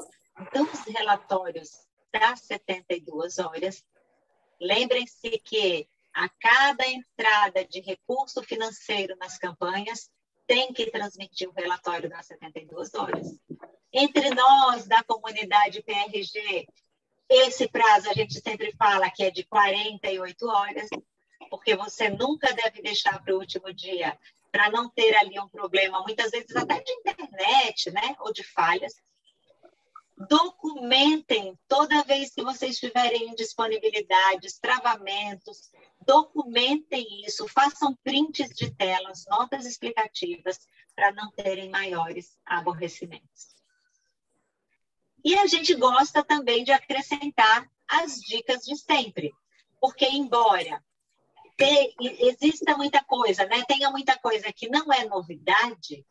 dos relatórios das 72 horas. Lembrem-se que a cada entrada de recurso financeiro nas campanhas, tem que transmitir o relatório das 72 horas. Entre nós, da comunidade PRG, esse prazo a gente sempre fala que é de 48 horas, porque você nunca deve deixar para o último dia para não ter ali um problema, muitas vezes até de internet, né, ou de falhas. Documentem toda vez que vocês tiverem disponibilidades, travamentos, documentem isso, façam prints de telas, notas explicativas, para não terem maiores aborrecimentos. E a gente gosta também de acrescentar as dicas de sempre, porque, embora ter, exista muita coisa, né? Tenha muita coisa que não é novidade,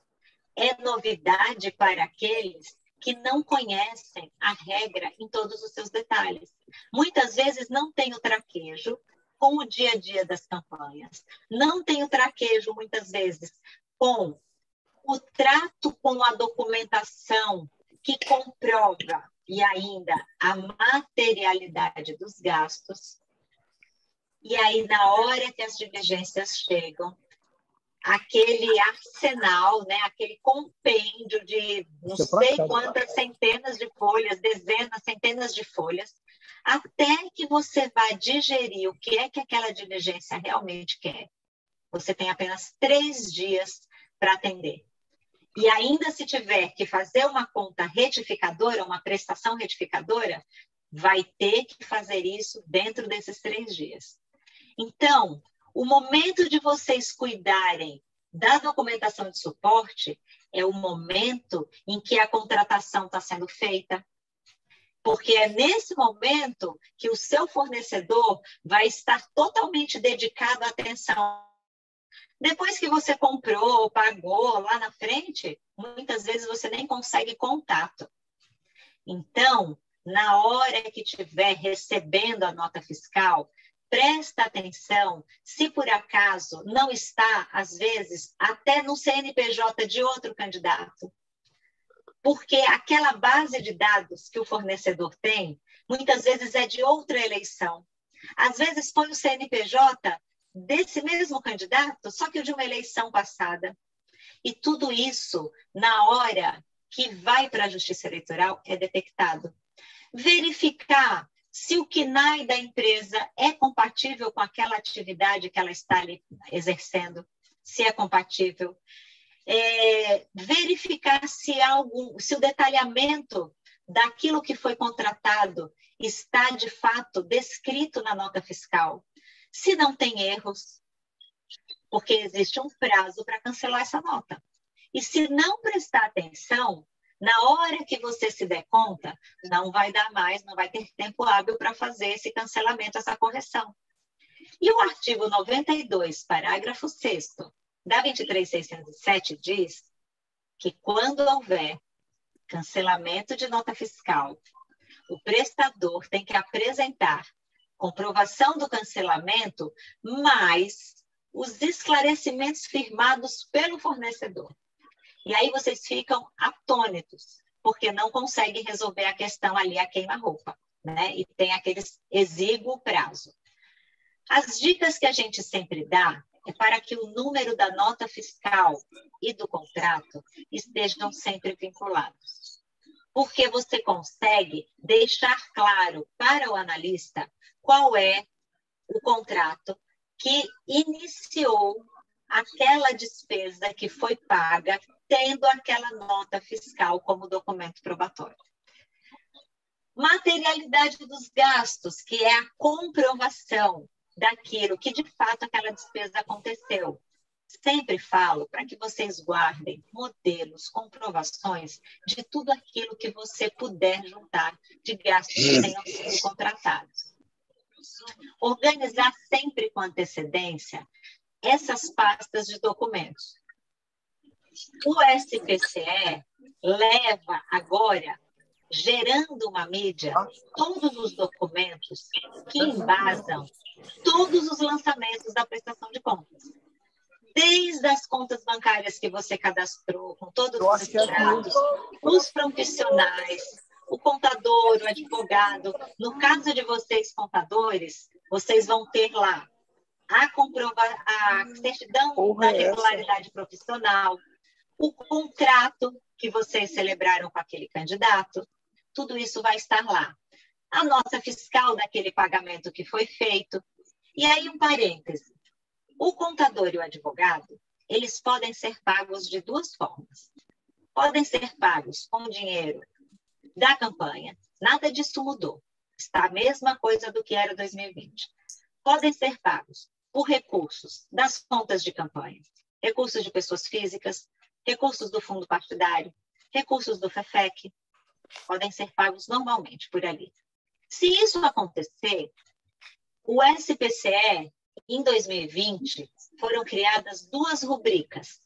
é novidade para aqueles que não conhecem a regra em todos os seus detalhes. Muitas vezes não tem o traquejo com o dia a dia das campanhas, não tem o traquejo, muitas vezes, com o trato com a documentação que comprova e ainda a materialidade dos gastos, e aí, na hora que as diligências chegam, aquele arsenal, né, aquele compêndio de não sei quantas centenas de folhas, dezenas, centenas de folhas, até que você vá digerir o que é que aquela diligência realmente quer. Você tem apenas três dias para atender. E ainda se tiver que fazer uma conta retificadora, uma prestação retificadora, vai ter que fazer isso dentro desses três dias. Então, o momento de vocês cuidarem da documentação de suporte é o momento em que a contratação está sendo feita, porque é nesse momento que o seu fornecedor vai estar totalmente dedicado à atenção. Depois que você comprou, pagou lá na frente, muitas vezes você nem consegue contato. Então, na hora que estiver recebendo a nota fiscal, presta atenção se por acaso não está, às vezes, até no CNPJ de outro candidato. Porque aquela base de dados que o fornecedor tem, muitas vezes é de outra eleição. Às vezes põe o CNPJ desse mesmo candidato, só que de uma eleição passada. E tudo isso, na hora que vai para a Justiça Eleitoral, é detectado. Verificar se o KNAI da empresa é compatível com aquela atividade que ela está exercendo, se é compatível. É, verificar se, algum, se o detalhamento daquilo que foi contratado está, de fato, descrito na nota fiscal. Se não tem erros, porque existe um prazo para cancelar essa nota. E se não prestar atenção, na hora que você se der conta, não vai dar mais, não vai ter tempo hábil para fazer esse cancelamento, essa correção. E o artigo 92, parágrafo 6 da 23607 diz que quando houver cancelamento de nota fiscal, o prestador tem que apresentar comprovação do cancelamento mais os esclarecimentos firmados pelo fornecedor. E aí vocês ficam atônitos, porque não conseguem resolver a questão ali a queima-roupa, né? E tem aquele exíguo prazo. As dicas que a gente sempre dá é para que o número da nota fiscal e do contrato estejam sempre vinculados. Porque você consegue deixar claro para o analista qual é o contrato que iniciou aquela despesa que foi paga tendo aquela nota fiscal como documento probatório. Materialidade dos gastos, que é a comprovação daquilo que de fato aquela despesa aconteceu. Sempre falo para que vocês guardem modelos, comprovações de tudo aquilo que você puder juntar de gastos que tenham sido contratados. Organizar sempre com antecedência essas pastas de documentos. O SPCE leva agora, gerando uma mídia, todos os documentos que embasam todos os lançamentos da prestação de contas. Desde as contas bancárias que você cadastrou, com todos os extratos, os profissionais, o contador, o advogado. No caso de vocês, contadores, vocês vão ter lá a, comprova a certidão Porra da é regularidade essa? profissional, o contrato que vocês celebraram com aquele candidato, tudo isso vai estar lá. A nota fiscal daquele pagamento que foi feito. E aí, um parêntese. O contador e o advogado, eles podem ser pagos de duas formas. Podem ser pagos com dinheiro da campanha, nada disso mudou. Está a mesma coisa do que era 2020. Podem ser pagos por recursos das contas de campanha, recursos de pessoas físicas, recursos do fundo partidário, recursos do FEFEC, podem ser pagos normalmente por ali. Se isso acontecer, o SPCE, em 2020, foram criadas duas rubricas: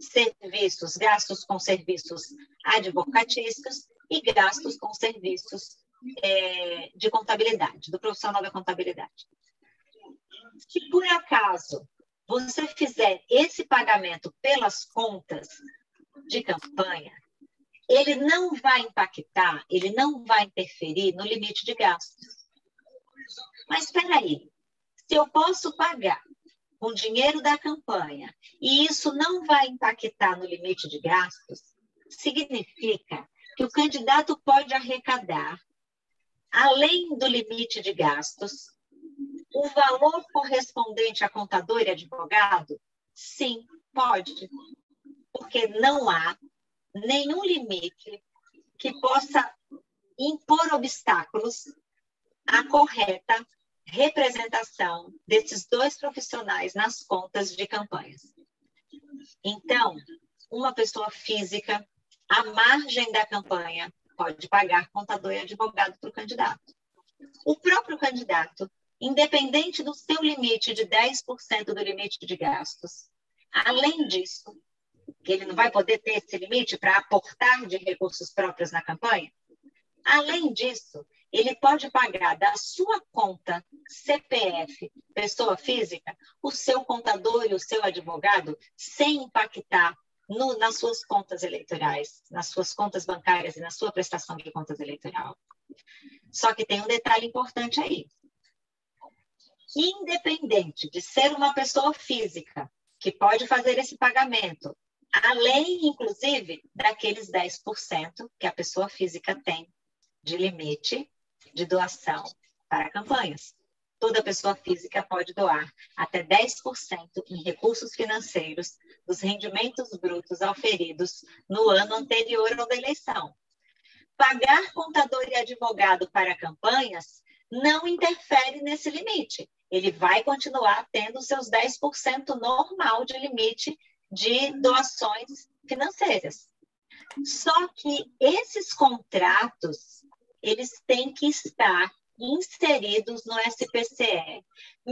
serviços, gastos com serviços advocatícios e gastos com serviços é, de contabilidade, do profissional da contabilidade. Se por acaso você fizer esse pagamento pelas contas de campanha, ele não vai impactar, ele não vai interferir no limite de gastos. Mas espera aí, se eu posso pagar com dinheiro da campanha e isso não vai impactar no limite de gastos, significa que o candidato pode arrecadar, além do limite de gastos, o valor correspondente a contador e advogado? Sim, pode. Porque não há nenhum limite que possa impor obstáculos à correta representação desses dois profissionais nas contas de campanhas. Então, uma pessoa física, à margem da campanha, pode pagar contador e advogado para o candidato. O próprio candidato, independente do seu limite de 10% do limite de gastos, além disso, que ele não vai poder ter esse limite para aportar de recursos próprios na campanha, além disso, ele pode pagar da sua conta CPF, pessoa física, o seu contador e o seu advogado, sem impactar no, nas suas contas eleitorais, nas suas contas bancárias e na sua prestação de contas eleitoral. Só que tem um detalhe importante aí. Independente de ser uma pessoa física que pode fazer esse pagamento, além, inclusive, daqueles 10% que a pessoa física tem de limite de doação para campanhas. Toda pessoa física pode doar até 10% em recursos financeiros dos rendimentos brutos auferidos no ano anterior ao da eleição. Pagar contador e advogado para campanhas não interfere nesse limite. Ele vai continuar tendo seus 10% normal de limite de doações financeiras. Só que esses contratos eles têm que estar inseridos no SPCE,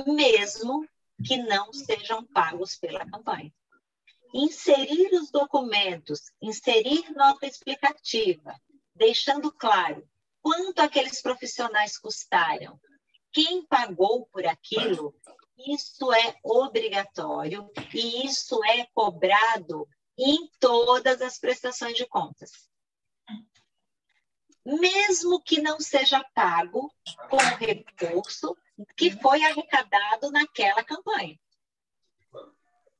mesmo que não sejam pagos pela campanha. Inserir os documentos, inserir nota explicativa, deixando claro quanto aqueles profissionais custaram, quem pagou por aquilo, isso é obrigatório e isso é cobrado em todas as prestações de contas mesmo que não seja pago com o recurso que foi arrecadado naquela campanha.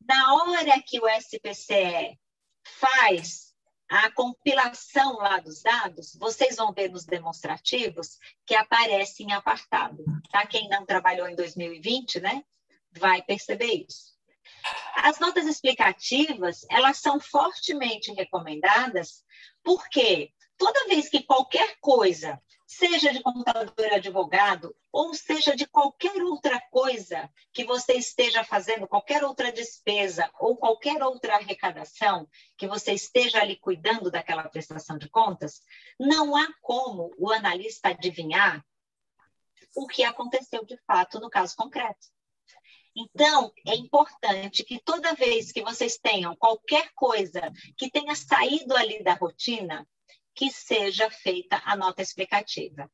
Na hora que o SPCE faz a compilação lá dos dados, vocês vão ver nos demonstrativos que aparece em apartado. Tá? Quem não trabalhou em 2020, né, vai perceber isso. As notas explicativas, elas são fortemente recomendadas porque toda vez que qualquer coisa, seja de contador advogado, ou seja de qualquer outra coisa que você esteja fazendo, qualquer outra despesa ou qualquer outra arrecadação que você esteja ali cuidando daquela prestação de contas, não há como o analista adivinhar o que aconteceu de fato no caso concreto. Então, é importante que toda vez que vocês tenham qualquer coisa que tenha saído ali da rotina, que seja feita a nota explicativa.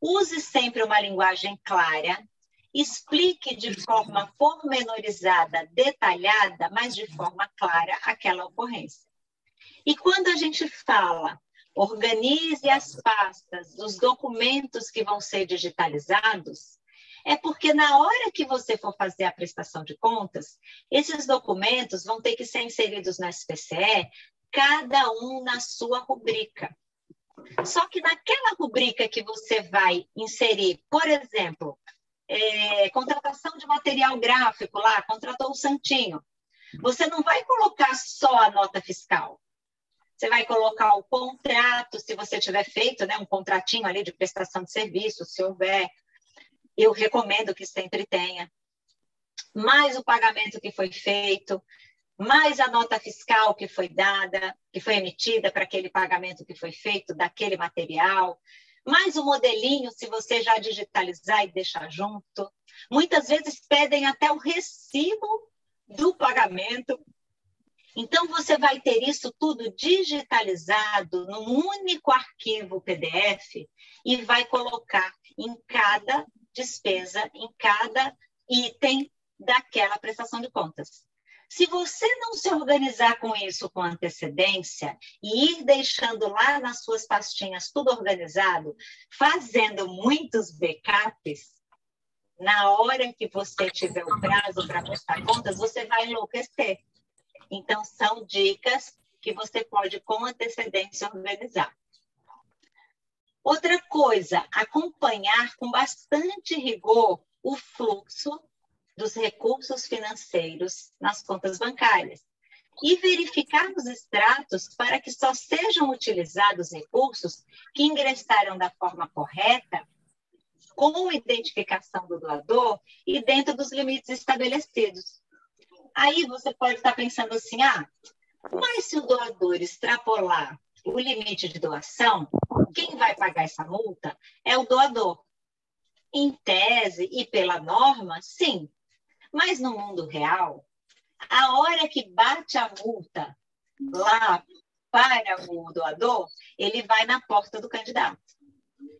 Use sempre uma linguagem clara, explique de forma pormenorizada, detalhada, mas de forma clara aquela ocorrência. E quando a gente fala, organize as pastas dos documentos que vão ser digitalizados, é porque na hora que você for fazer a prestação de contas, esses documentos vão ter que ser inseridos no SPCE cada um na sua rubrica. Só que naquela rubrica que você vai inserir, por exemplo, é, contratação de material gráfico lá, contratou o Santinho, você não vai colocar só a nota fiscal. Você vai colocar o contrato, se você tiver feito né, um contratinho ali de prestação de serviço, se houver. Eu recomendo que sempre tenha. Mais o pagamento que foi feito, mais a nota fiscal que foi dada, que foi emitida para aquele pagamento que foi feito daquele material, mais o modelinho, se você já digitalizar e deixar junto. Muitas vezes pedem até o recibo do pagamento. Então, você vai ter isso tudo digitalizado num único arquivo PDF e vai colocar em cada despesa, em cada item daquela prestação de contas. Se você não se organizar com isso com antecedência e ir deixando lá nas suas pastinhas tudo organizado, fazendo muitos backups, na hora que você tiver o prazo para prestar contas, você vai enlouquecer. Então, são dicas que você pode, com antecedência, organizar. Outra coisa, acompanhar com bastante rigor o fluxo dos recursos financeiros nas contas bancárias e verificar os extratos para que só sejam utilizados recursos que ingressaram da forma correta, com identificação do doador e dentro dos limites estabelecidos. Aí você pode estar pensando assim: ah, mas se o doador extrapolar o limite de doação, quem vai pagar essa multa é o doador. Em tese e pela norma, sim. Mas no mundo real, a hora que bate a multa lá para o doador, ele vai na porta do candidato.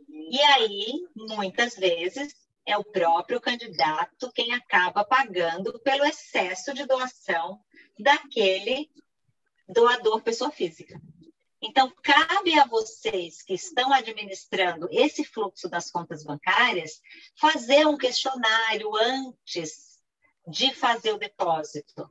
E aí, muitas vezes, é o próprio candidato quem acaba pagando pelo excesso de doação daquele doador pessoa física. Então, cabe a vocês que estão administrando esse fluxo das contas bancárias fazer um questionário antes de fazer o depósito.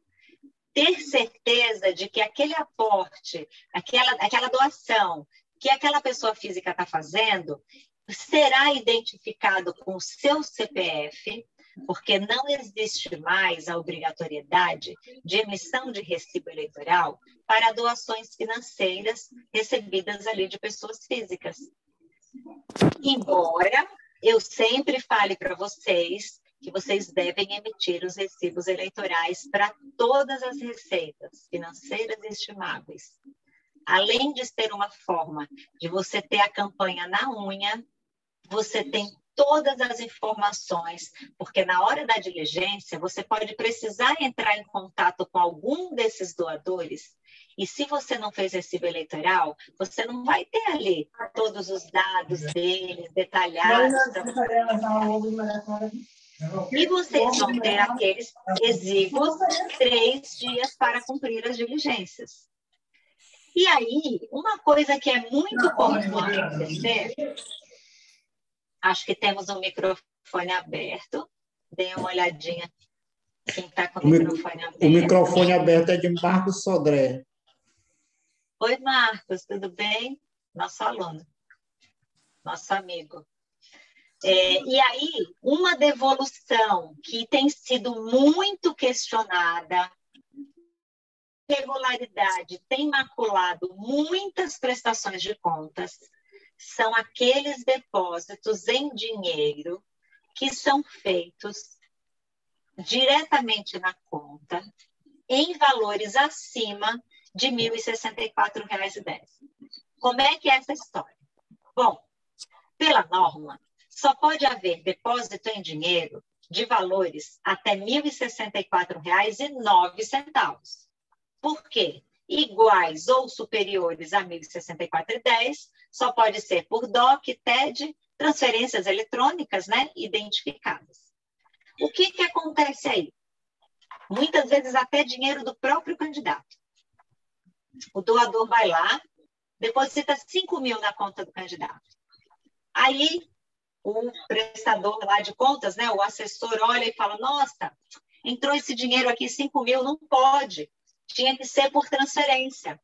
Ter certeza de que aquele aporte, aquela, aquela doação que aquela pessoa física está fazendo será identificado com o seu CPF, porque não existe mais a obrigatoriedade de emissão de recibo eleitoral para doações financeiras recebidas ali de pessoas físicas. Embora eu sempre fale para vocês que vocês devem emitir os recibos eleitorais para todas as receitas financeiras estimáveis. Além de ser uma forma de você ter a campanha na unha, você tem todas as informações, porque na hora da diligência você pode precisar entrar em contato com algum desses doadores. E se você não fez recibo eleitoral, você não vai ter ali todos os dados deles detalhados. E vocês vão ter aqueles exíguos três dias para cumprir as diligências. E aí, uma coisa que é muito comum acontecer Acho que temos um microfone aberto. Dê uma olhadinha quem está com o, o microfone aberto. O microfone aberto é de Marcos Sodré. Oi, Marcos, tudo bem? Nosso aluno, nosso amigo. É, e aí, uma devolução que tem sido muito questionada, regularidade tem maculado muitas prestações de contas, são aqueles depósitos em dinheiro que são feitos diretamente na conta em valores acima de R$ 1.064,10. Como é que é essa história? Bom, pela norma, só pode haver depósito em dinheiro de valores até R$ 1.064,09. Por quê? Iguais ou superiores a R$ 1.064,10 só pode ser por DOC, TED, transferências eletrônicas, né, identificadas. O que, que acontece aí? Muitas vezes até dinheiro do próprio candidato. O doador vai lá, deposita 5 mil na conta do candidato. Aí o prestador lá de contas, né, o assessor olha e fala, nossa, entrou esse dinheiro aqui, 5 mil, não pode. Tinha que ser por transferência.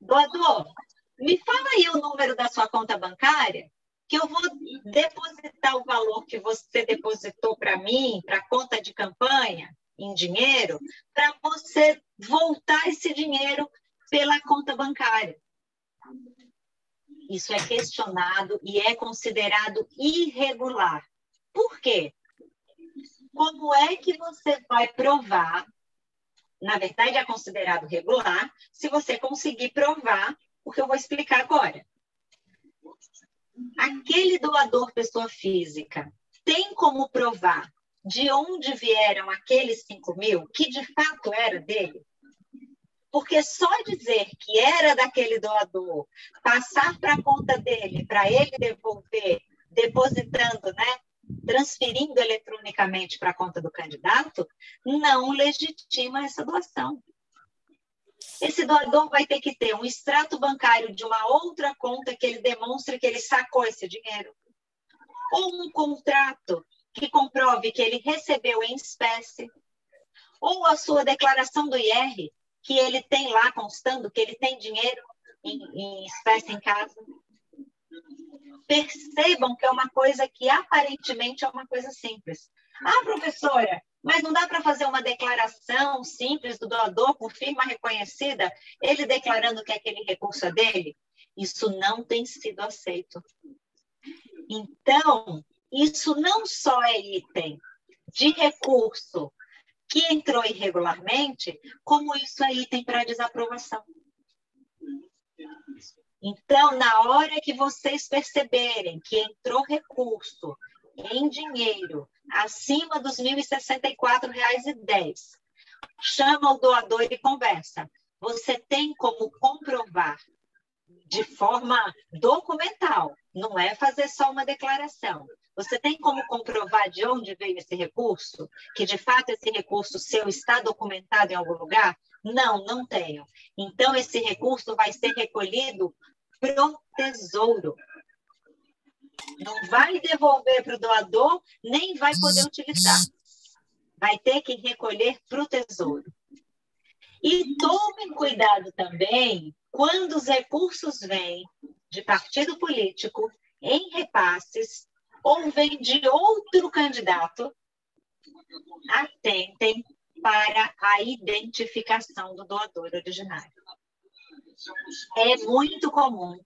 Doador, me fala aí o número da sua conta bancária, que eu vou depositar o valor que você depositou para mim, para a conta de campanha, em dinheiro, para você voltar esse dinheiro pela conta bancária. Isso é questionado e é considerado irregular. Por quê? Como é que você vai provar? Na verdade, é considerado regular se você conseguir provar o que eu vou explicar agora. Aquele doador pessoa física tem como provar de onde vieram aqueles 5 mil, que de fato era dele? Porque só dizer que era daquele doador, passar para a conta dele, para ele devolver, depositando, né, transferindo eletronicamente para a conta do candidato, não legitima essa doação. Esse doador vai ter que ter um extrato bancário de uma outra conta que ele demonstre que ele sacou esse dinheiro. Ou um contrato que comprove que ele recebeu em espécie. Ou a sua declaração do IR, que ele tem lá constando que ele tem dinheiro em, em espécie em casa. Percebam que é uma coisa que aparentemente é uma coisa simples. Ah, professora, mas não dá para fazer uma declaração simples do doador com firma reconhecida, ele declarando que aquele recurso é dele? Isso não tem sido aceito. Então, isso não só é item de recurso que entrou irregularmente, como isso é item para desaprovação. Então, na hora que vocês perceberem que entrou recurso em dinheiro acima dos R$ 1.064,10, chama o doador e conversa. Você tem como comprovar de forma documental, não é fazer só uma declaração. Você tem como comprovar de onde veio esse recurso? Que de fato esse recurso seu está documentado em algum lugar? Não, não tenho. Então esse recurso vai ser recolhido para o tesouro. Não vai devolver para o doador, nem vai poder utilizar. Vai ter que recolher para o tesouro. E tomem cuidado também quando os recursos vêm de partido político em repasses ou vêm de outro candidato, atentem para a identificação do doador originário. É muito comum.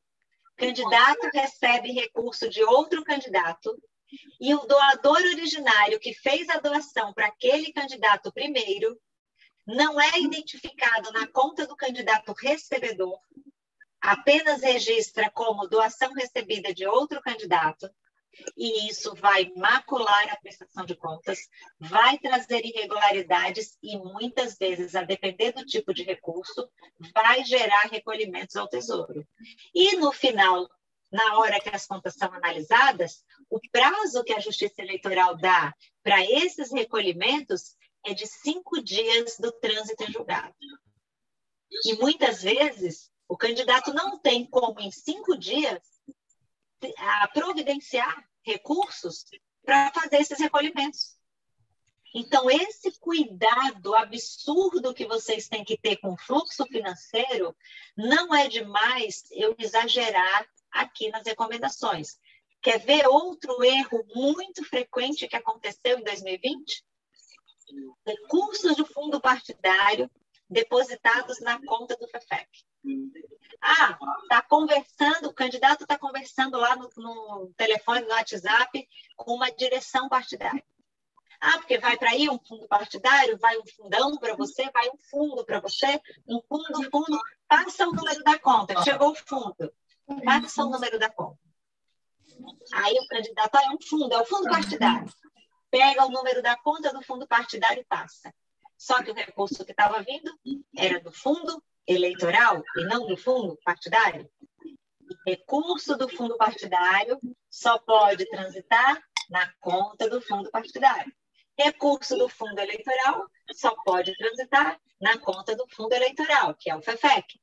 Candidato recebe recurso de outro candidato e o doador originário que fez a doação para aquele candidato primeiro não é identificado na conta do candidato recebedor, apenas registra como doação recebida de outro candidato, e isso vai macular a prestação de contas, vai trazer irregularidades e muitas vezes, a depender do tipo de recurso, vai gerar recolhimentos ao tesouro. E no final, na hora que as contas são analisadas, o prazo que a Justiça Eleitoral dá para esses recolhimentos é de cinco dias do trânsito em julgado. E muitas vezes o candidato não tem como, em cinco dias, a providenciar recursos para fazer esses recolhimentos. Então, esse cuidado absurdo que vocês têm que ter com o fluxo financeiro, não é demais eu exagerar aqui nas recomendações. Quer ver outro erro muito frequente que aconteceu em 2020? Recursos do fundo partidário depositados na conta do FEFEC. Ah, está conversando, o candidato está conversando lá no, no, telefone, no WhatsApp, com uma direção partidária. Ah, porque vai para aí um fundo partidário, vai um fundão para você, vai um fundo para você, um fundo, fundo, passa o número da conta, chegou o fundo, passa o número da conta. Aí o candidato, ah, é um fundo, é o fundo partidário. Pega o número da conta do fundo partidário e passa. Só que o recurso que estava vindo era do fundo eleitoral e não do fundo partidário. Recurso do fundo partidário só pode transitar na conta do fundo partidário. Recurso do fundo eleitoral só pode transitar na conta do fundo eleitoral, que é o FEFEC.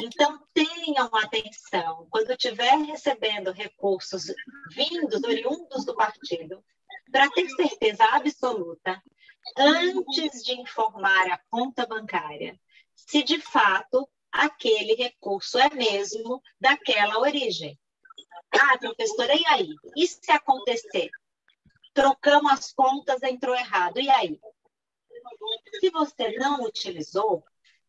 Então, tenham atenção, quando estiver recebendo recursos vindos, oriundos do partido, para ter certeza absoluta antes de informar a conta bancária se de fato aquele recurso é mesmo daquela origem. Ah, professora, e aí? E se acontecer? Trocamos as contas, entrou errado, e aí? Se você não utilizou,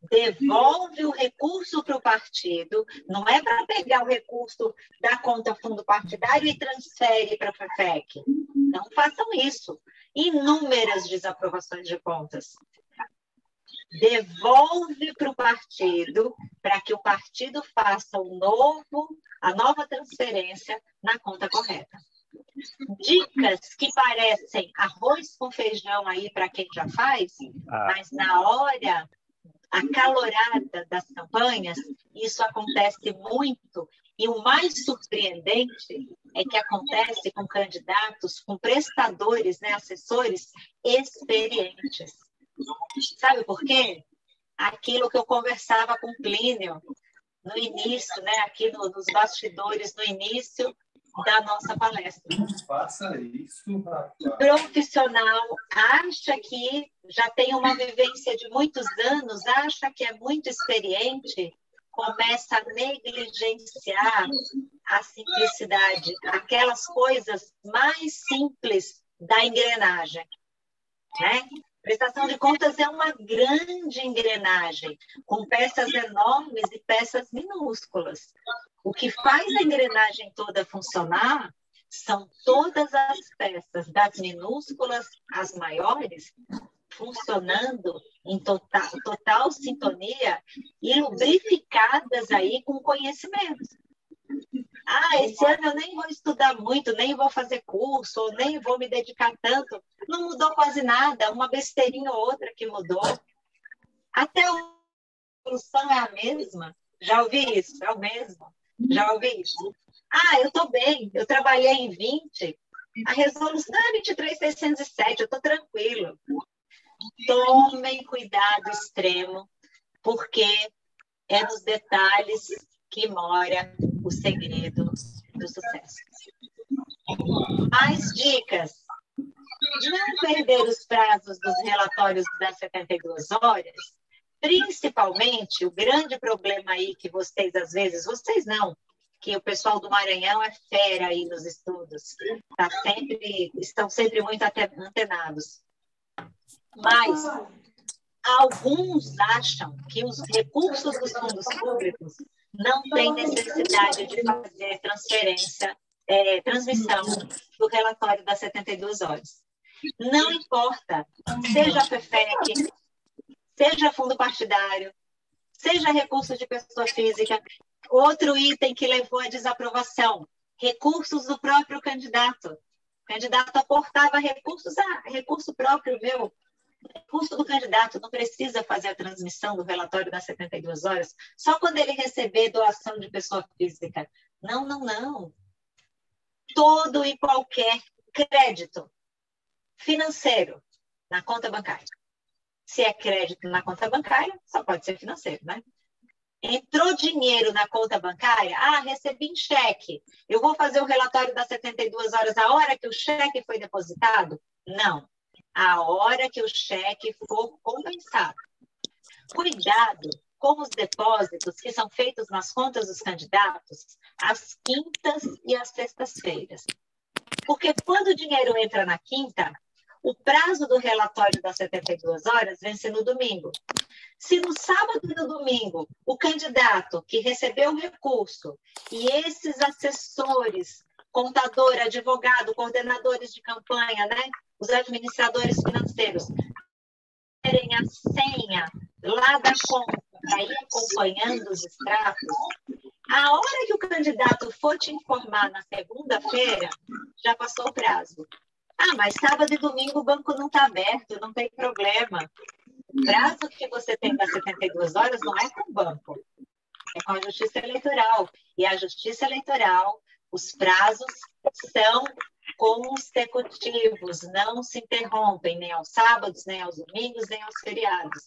devolve o recurso para o partido, não é para pegar o recurso da conta fundo partidário e transfere para a FEFEC. Não façam isso inúmeras desaprovações de contas. Devolve para o partido, para que o partido faça o novo, a nova transferência na conta correta. Dicas que parecem arroz com feijão aí para quem já faz, ah. mas na hora acalorada das campanhas, isso acontece muito e o mais surpreendente é que acontece com candidatos, com prestadores, né, assessores experientes. Sabe por quê? Aquilo que eu conversava com Plínio no início, né, aqui no, nos bastidores, no início da nossa palestra. Faça isso, rapaz. O profissional acha que já tem uma vivência de muitos anos, acha que é muito experiente, começa a negligenciar a simplicidade, aquelas coisas mais simples da engrenagem. Né? Prestação de contas é uma grande engrenagem, com peças enormes e peças minúsculas. O que faz a engrenagem toda funcionar são todas as peças, das minúsculas às maiores, funcionando em total, total sintonia e lubrificadas aí com conhecimento. Ah, esse ano eu nem vou estudar muito, nem vou fazer curso, nem vou me dedicar tanto. Não mudou quase nada, uma besteirinha ou outra que mudou. Até a solução é a mesma. Já ouvi isso? É o mesmo. Já ouvi isso. Ah, eu estou bem, eu trabalhei em 20, a resolução é 23.607, eu estou tranquilo. Tomem cuidado extremo, porque é nos detalhes que mora o segredo do sucesso. Mais dicas. Não perder os prazos dos relatórios das 72 horas, principalmente o grande problema aí que vocês, às vezes, vocês não, que o pessoal do Maranhão é fera aí nos estudos, tá sempre, estão sempre muito antenados. Mas alguns acham que os recursos dos fundos públicos não têm necessidade de fazer transferência, é, transmissão do relatório das 72 horas. Não importa, seja FEFEC, seja fundo partidário, seja recurso de pessoa física, Outro item que levou à desaprovação: recursos do próprio candidato. O candidato aportava recursos, ah, recurso próprio meu, recurso do candidato, não precisa fazer a transmissão do relatório das 72 horas, só quando ele receber doação de pessoa física. Não, não, não. Todo e qualquer crédito financeiro na conta bancária. Se é crédito na conta bancária, só pode ser financeiro, né? Entrou dinheiro na conta bancária? Ah, recebi em cheque. Eu vou fazer o relatório das 72 horas a hora que o cheque foi depositado? Não. A hora que o cheque for compensado. Cuidado com os depósitos que são feitos nas contas dos candidatos às quintas e às sextas-feiras. Porque quando o dinheiro entra na quinta, o prazo do relatório das 72 horas vence no domingo. Se no sábado e no domingo o candidato que recebeu o recurso e esses assessores, contador, advogado, coordenadores de campanha, né, os administradores financeiros, terem a senha lá da conta para ir acompanhando os extratos, a hora que o candidato for te informar na segunda-feira, já passou o prazo. Ah, mas sábado e domingo o banco não está aberto, não tem problema. O prazo que você tem das 72 horas não é com o banco, é com a Justiça Eleitoral. E a Justiça Eleitoral, os prazos são consecutivos, não se interrompem nem aos sábados, nem aos domingos, nem aos feriados.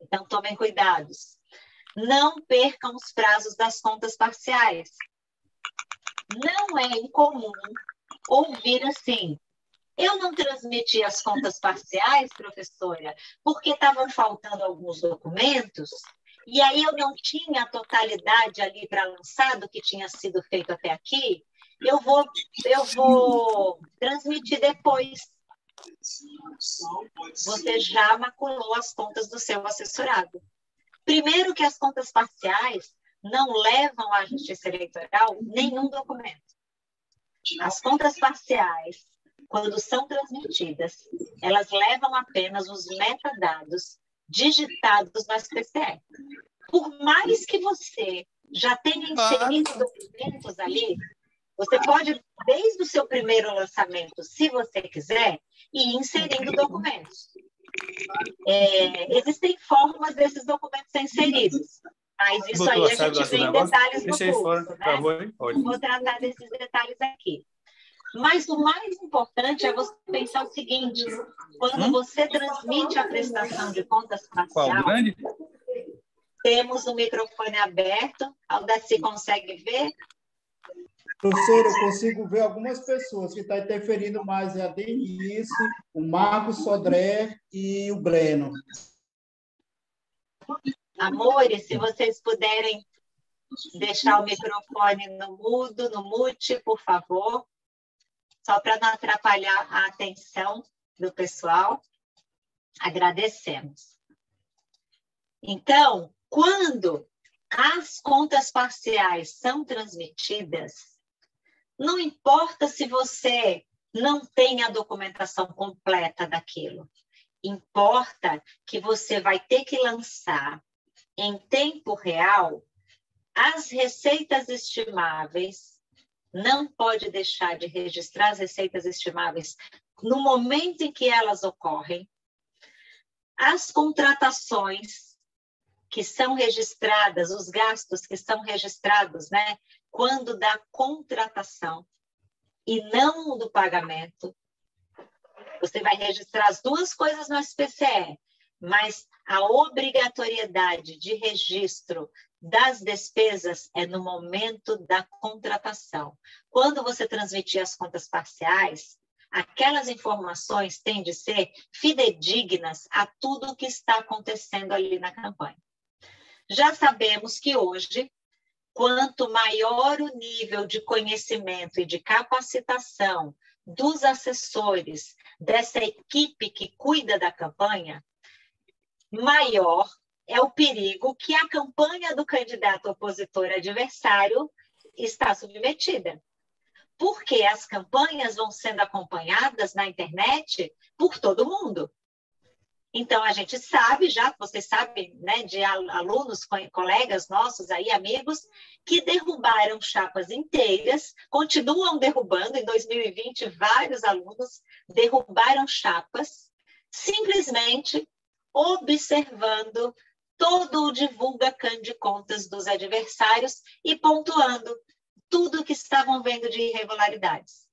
Então, tomem cuidados. Não percam os prazos das contas parciais. Não é incomum ouvir assim: eu não transmiti as contas parciais, professora, porque estavam faltando alguns documentos, e aí eu não tinha a totalidade ali para lançar do que tinha sido feito até aqui. Eu vou, eu vou transmitir depois. Você já maculou as contas do seu assessorado. Primeiro que as contas parciais não levam à Justiça Eleitoral nenhum documento. As contas parciais quando são transmitidas, elas levam apenas os metadados digitados no SPCE. Por mais que você já tenha inserido documentos ali, você pode, desde o seu primeiro lançamento, se você quiser, ir inserindo documentos. É, existem formas desses documentos serem inseridos, mas isso aí a gente vê em detalhes no curso. Né? Vou tratar desses detalhes aqui. Mas o mais importante é você pensar o seguinte: quando hum? você transmite a prestação de contas parcial, temos o microfone aberto. Aldaci consegue ver? Professor, eu consigo ver algumas pessoas que estão tá interferindo mais é a Denise, o Marcos Sodré e o Breno. Amores, se vocês puderem deixar o microfone no mudo, no mute, por favor só para não atrapalhar a atenção do pessoal, agradecemos. Então, quando as contas parciais são transmitidas, não importa se você não tem a documentação completa daquilo. Importa que você vai ter que lançar em tempo real as receitas estimáveis. Não pode deixar de registrar as receitas estimáveis no momento em que elas ocorrem. As contratações que são registradas, os gastos que são registrados, né, quando da contratação e não do pagamento. Você vai registrar as duas coisas no SPCE, mas a obrigatoriedade de registro das despesas é no momento da contratação. Quando você transmitir as contas parciais, aquelas informações têm de ser fidedignas a tudo o que está acontecendo ali na campanha. Já sabemos que hoje, quanto maior o nível de conhecimento e de capacitação dos assessores dessa equipe que cuida da campanha, maior é o perigo que a campanha do candidato opositor adversário está submetida. Porque as campanhas vão sendo acompanhadas na internet por todo mundo. Então, a gente sabe já, vocês sabem, né, de alunos, colegas nossos aí, amigos, que derrubaram chapas inteiras, continuam derrubando. Em 2020, vários alunos derrubaram chapas, simplesmente observando todo o divulga de contas dos adversários e pontuando tudo que estavam vendo de irregularidades.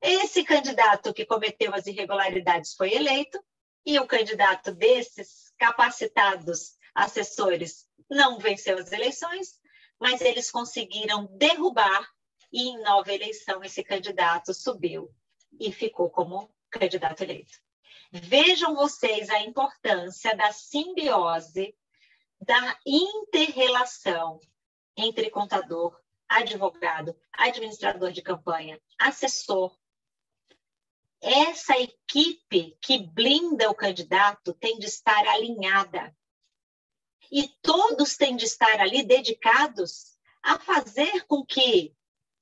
Esse candidato que cometeu as irregularidades foi eleito, e o candidato desses capacitados assessores não venceu as eleições, mas eles conseguiram derrubar e em nova eleição esse candidato subiu e ficou como candidato eleito. Vejam vocês a importância da simbiose, da interrelação entre contador, advogado, administrador de campanha, assessor, essa equipe que blinda o candidato tem de estar alinhada. E todos têm de estar ali dedicados a fazer com que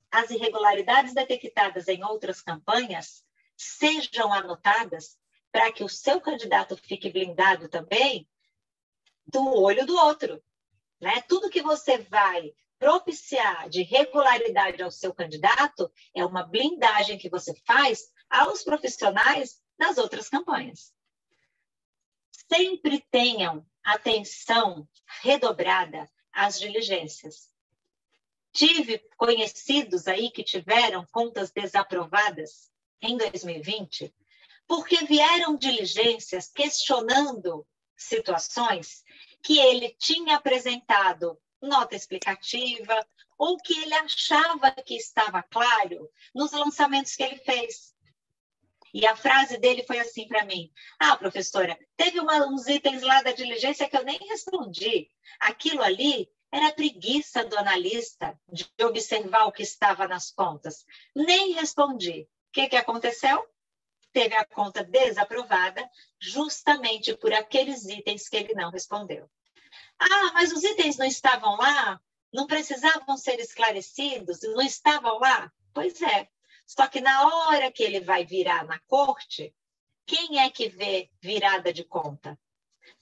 as irregularidades detectadas em outras campanhas sejam anotadas para que o seu candidato fique blindado também do olho do outro. Né? Tudo que você vai propiciar de regularidade ao seu candidato é uma blindagem que você faz aos profissionais das outras campanhas. Sempre tenham atenção redobrada às diligências. Tive conhecidos aí que tiveram contas desaprovadas em 2020 porque vieram diligências questionando situações que ele tinha apresentado nota explicativa ou que ele achava que estava claro nos lançamentos que ele fez. E a frase dele foi assim para mim: Ah, professora, teve uma, uns itens lá da diligência que eu nem respondi. Aquilo ali era preguiça do analista de observar o que estava nas contas. Nem respondi. O que, que aconteceu? Teve a conta desaprovada justamente por aqueles itens que ele não respondeu. Ah, mas os itens não estavam lá? Não precisavam ser esclarecidos? Não estavam lá? Pois é, só que na hora que ele vai virar na corte, quem é que vê virada de conta?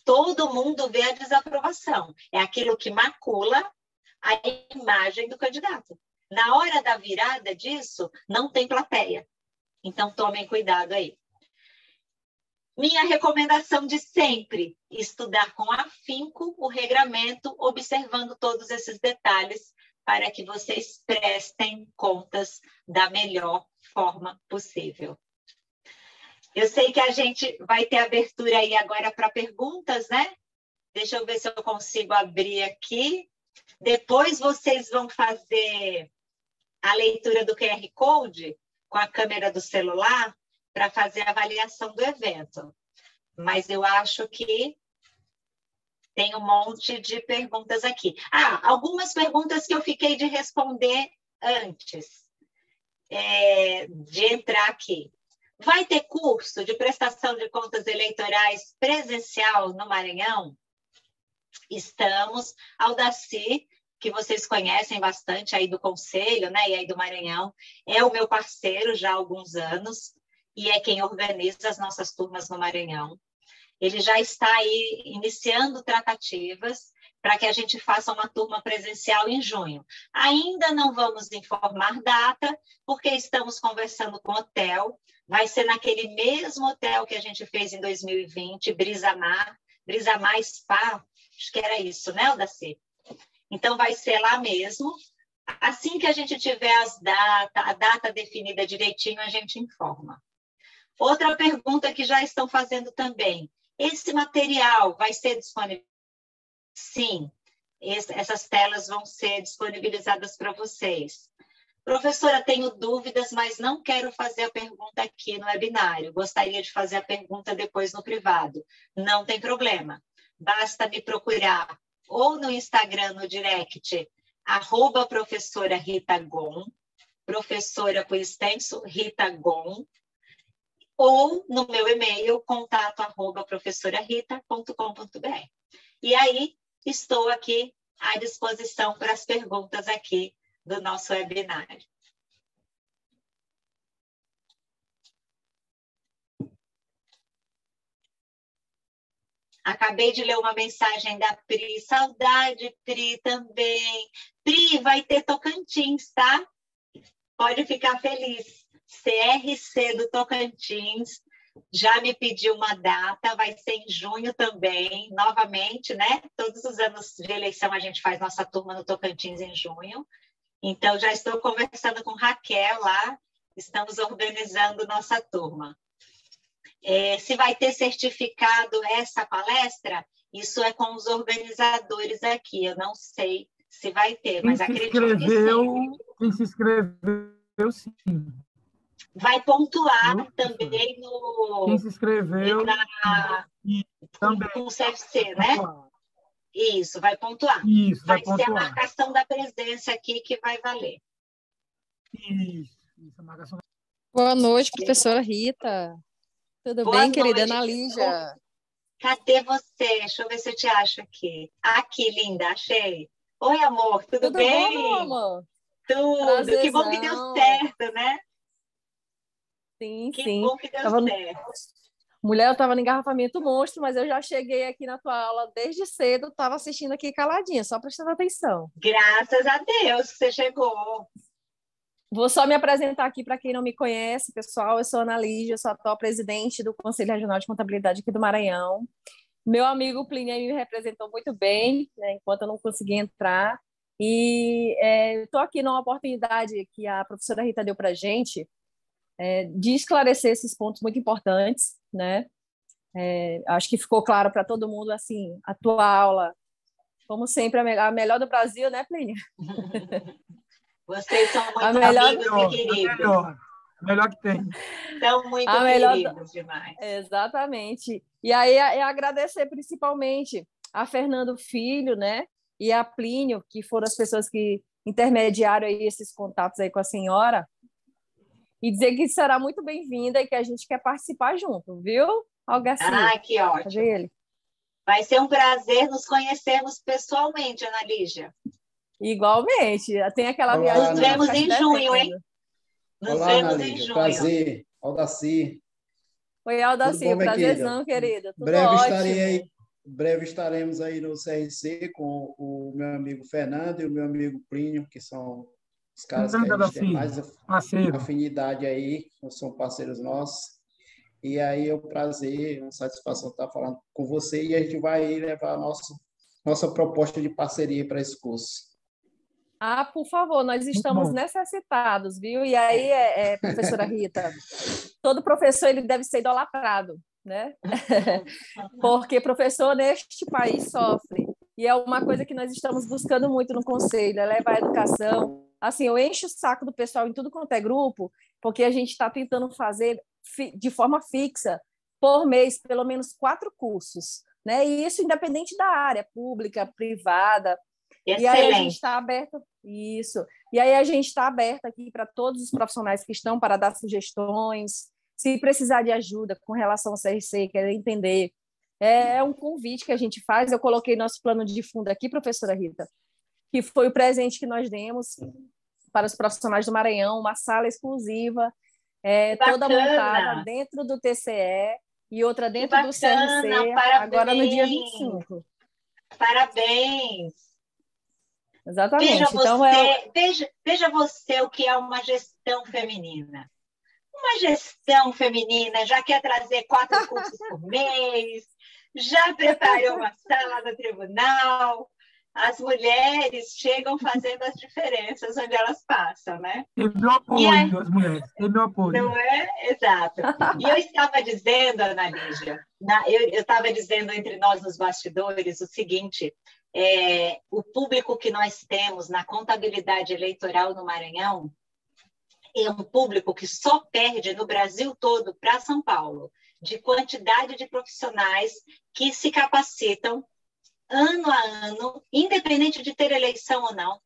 Todo mundo vê a desaprovação. É aquilo que macula a imagem do candidato. Na hora da virada disso, não tem plateia. Então, tomem cuidado aí. Minha recomendação de sempre, estudar com afinco o regramento, observando todos esses detalhes para que vocês prestem contas da melhor forma possível. Eu sei que a gente vai ter abertura aí agora para perguntas, né? Deixa eu ver se eu consigo abrir aqui. Depois vocês vão fazer a leitura do QR Code com a câmera do celular para fazer a avaliação do evento. Mas eu acho que tem um monte de perguntas aqui. Ah, algumas perguntas que eu fiquei de responder antes é, de entrar aqui. Vai ter curso de prestação de contas eleitorais presencial no Maranhão? Estamos. Aldaci, que vocês conhecem bastante aí do Conselho, né, e aí do Maranhão, é o meu parceiro já há alguns anos e é quem organiza as nossas turmas no Maranhão. Ele já está aí iniciando tratativas para que a gente faça uma turma presencial em junho. Ainda não vamos informar data, porque estamos conversando com o hotel. Vai ser naquele mesmo hotel que a gente fez em 2020, Brisamar, Brisamar Spa, acho que era isso, né, Odaci? Então, vai ser lá mesmo. Assim que a gente tiver as data, a data definida direitinho, a gente informa. Outra pergunta que já estão fazendo também: esse material vai ser disponível? Sim, essas telas vão ser disponibilizadas para vocês. Professora, tenho dúvidas, mas não quero fazer a pergunta aqui no webinário. Gostaria de fazer a pergunta depois no privado. Não tem problema. Basta me procurar ou no Instagram, no direct, arroba professora Rita Gon, professora por extenso Rita Gon, ou no meu e-mail, contato arroba professorarita.com.br. E aí, estou aqui à disposição para as perguntas aqui do nosso webinário. Acabei de ler uma mensagem da Pri. Saudade, Pri, também. Pri, vai ter Tocantins, tá? Pode ficar feliz. CRC do Tocantins já me pediu uma data, vai ser em junho também, novamente, né? Todos os anos de eleição a gente faz nossa turma no Tocantins em junho. Então, já estou conversando com Raquel lá, estamos organizando nossa turma. É, se vai ter certificado essa palestra, isso é com os organizadores aqui. Eu não sei se vai ter, quem mas acredito que sim. Quem se inscreveu, sim. Vai pontuar também no. Quem se inscreveu. Na, também. Com o CFC, né? Isso, vai pontuar. Isso, vai, vai ser a marcação da presença aqui que vai valer. Isso, isso a marcação. Boa noite, professora Rita. Tudo Boa bem, querida noite. Ana Lígia? Cadê você? Deixa eu ver se eu te acho aqui. Aqui, linda, achei. Oi, amor, tudo, Tudo bem? bom, amor? Tudo. Que bom que deu Prazerzão. certo, né? Sim, Que sim. bom que deu Tava certo. Mulher, eu estava no engarrafamento monstro, mas eu já cheguei aqui na tua aula desde cedo, estava assistindo aqui caladinha, só prestando atenção. Graças a Deus que você chegou. Vou só me apresentar aqui para quem não me conhece, pessoal. Eu sou Ana Lígia, sou atual presidente do Conselho Regional de Contabilidade aqui do Maranhão. Meu amigo Plínio me representou muito bem, né, enquanto eu não consegui entrar. E estou aqui numa oportunidade que a professora Rita deu para a gente é, de esclarecer esses pontos muito importantes, né? É, acho que ficou claro para todo mundo, assim, a tua aula, como sempre, a me- a melhor do Brasil, né, Plínio? <laughs> Vocês são muito A melhor- amigos Melhor, e queridos. melhor, melhor que tem. São muito A melhor queridos demais. Exatamente. E aí é agradecer principalmente a Fernando Filho, né? E a Plínio, que foram as pessoas que intermediaram aí esses contatos aí com a senhora. E dizer que será muito bem-vinda e que a gente quer participar junto, viu? Algaci, Ah, que ótimo. ele? Vai ser um prazer nos conhecermos pessoalmente, Ana Lígia. Igualmente. Tem aquela Olá, viagem. Nos vemos em junho, hein? Nos Olá, vemos Ana em Lígia. junho. Prazer. Aldaci. Oi, Aldaci, Tudo bom, minha prazerzão, querida. Tudo breve ótimo. estarei aí. Breve estaremos aí no CRC com o meu amigo Fernando e o meu amigo Plínio, que são os caras que a gente tem mais Parceiro. afinidade aí, são parceiros nossos. E aí é um prazer, uma satisfação estar falando com você e a gente vai levar a nossa, nossa proposta de parceria para esse curso. Ah, por favor, nós estamos necessitados, viu? E aí, é, é, professora Rita, todo professor ele deve ser idolatrado, né? <laughs> Porque professor neste país sofre. E é uma coisa que nós estamos buscando muito no conselho, é levar a educação. Assim, eu encho o saco do pessoal em tudo quanto é grupo, porque a gente está tentando fazer de forma fixa, por mês, pelo menos quatro cursos. Né? E isso independente da área, pública, privada. E aí a gente Excelente. está aberto, isso. E aí a gente está aberto aqui para todos os profissionais que estão para dar sugestões, se precisar de ajuda com relação ao CRC, querer entender. É um convite que a gente faz. Eu coloquei nosso plano de fundo aqui, professora Rita, que foi o presente que nós demos para os profissionais do Maranhão, uma sala exclusiva, é, toda montada dentro do TCE, e outra dentro bacana, do CRC, parabéns. agora no dia 25. Parabéns! Exatamente. Veja então, você, é... veja, veja você o que é uma gestão feminina. Uma gestão feminina já quer trazer quatro cursos por <laughs> mês, já preparou uma sala do tribunal. As mulheres chegam fazendo as diferenças onde elas passam, né? Tem meu apoio, aí- as mulheres. Tem meu apoio. Não é? Exato. E eu estava dizendo, Ana Lígia, na- eu estava dizendo entre nós nos bastidores o seguinte: é, o público que nós temos na contabilidade eleitoral no Maranhão é um público que só perde no Brasil todo para São Paulo, de quantidade de profissionais que se capacitam ano a ano, independente de ter eleição ou não.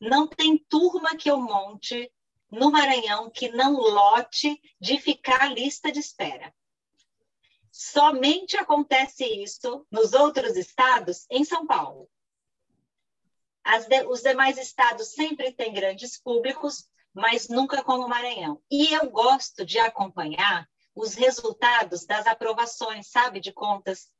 Não tem turma que eu monte no Maranhão que não lote de ficar lista de espera. Somente acontece isso nos outros estados, em São Paulo. De- os demais estados sempre têm grandes públicos, mas nunca como o Maranhão. E eu gosto de acompanhar os resultados das aprovações, sabe, de contas.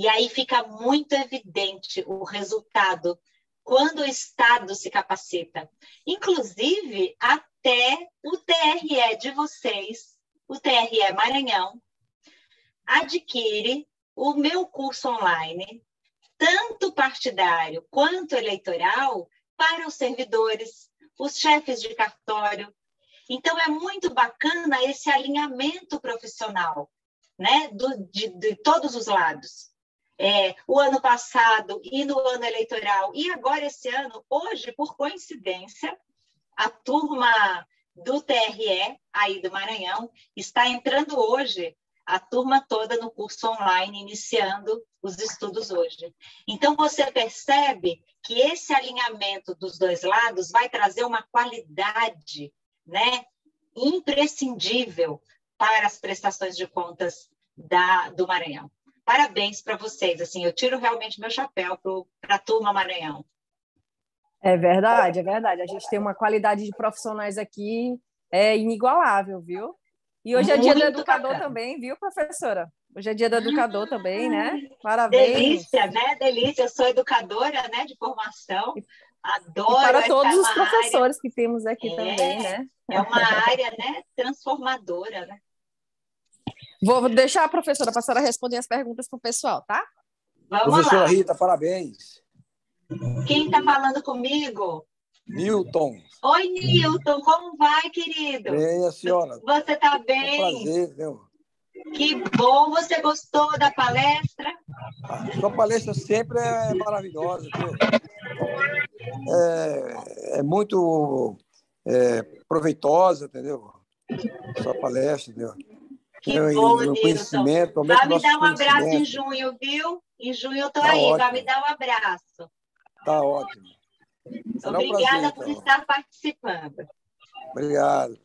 E aí fica muito evidente o resultado quando o Estado se capacita. Inclusive, até o TRE de vocês, o TRE Maranhão, adquire o meu curso online, tanto partidário quanto eleitoral, para os servidores, os chefes de cartório. Então, é muito bacana esse alinhamento profissional, né, do, de, de todos os lados. É, o ano passado e no ano eleitoral, e agora esse ano, hoje, por coincidência, a turma do TRE, aí do Maranhão, está entrando hoje, a turma toda no curso online, iniciando os estudos hoje. Então, você percebe que esse alinhamento dos dois lados vai trazer uma qualidade né, imprescindível para as prestações de contas da, do Maranhão. Parabéns para vocês. Assim, eu tiro realmente meu chapéu para a turma Maranhão. É verdade, é verdade. A gente tem uma qualidade de profissionais aqui é inigualável, viu? E hoje é dia do Muito educador bacana. tambem, viu, professora? Hoje é dia do educador também, né? <laughs> Parabéns. Delícia, né? Delícia. Eu sou educadora, né, de formação. Adoro. E para todos os professores que temos aqui É. também, né? Área, é uma área, né, transformadora, né? Vou deixar a professora passar a responder as perguntas para o pessoal, tá? Vamos Professora lá. Rita, parabéns. Quem está falando comigo? Newton, Oi, Nilton. Como vai, querido? bem a senhora. Você está É um bem? prazer, viu? Que bom. Você gostou da palestra? A sua palestra sempre é maravilhosa, viu? É, é muito é, proveitosa, entendeu? Sua palestra, entendeu? Que Eu- bom, aumenta Vai me dar um abraço em junho, viu? Em junho eu tô Tá aí. Vai ótimo. me dar um abraço. Tá ótimo. Será um Obrigada prazer, por então. estar participando. Obrigado.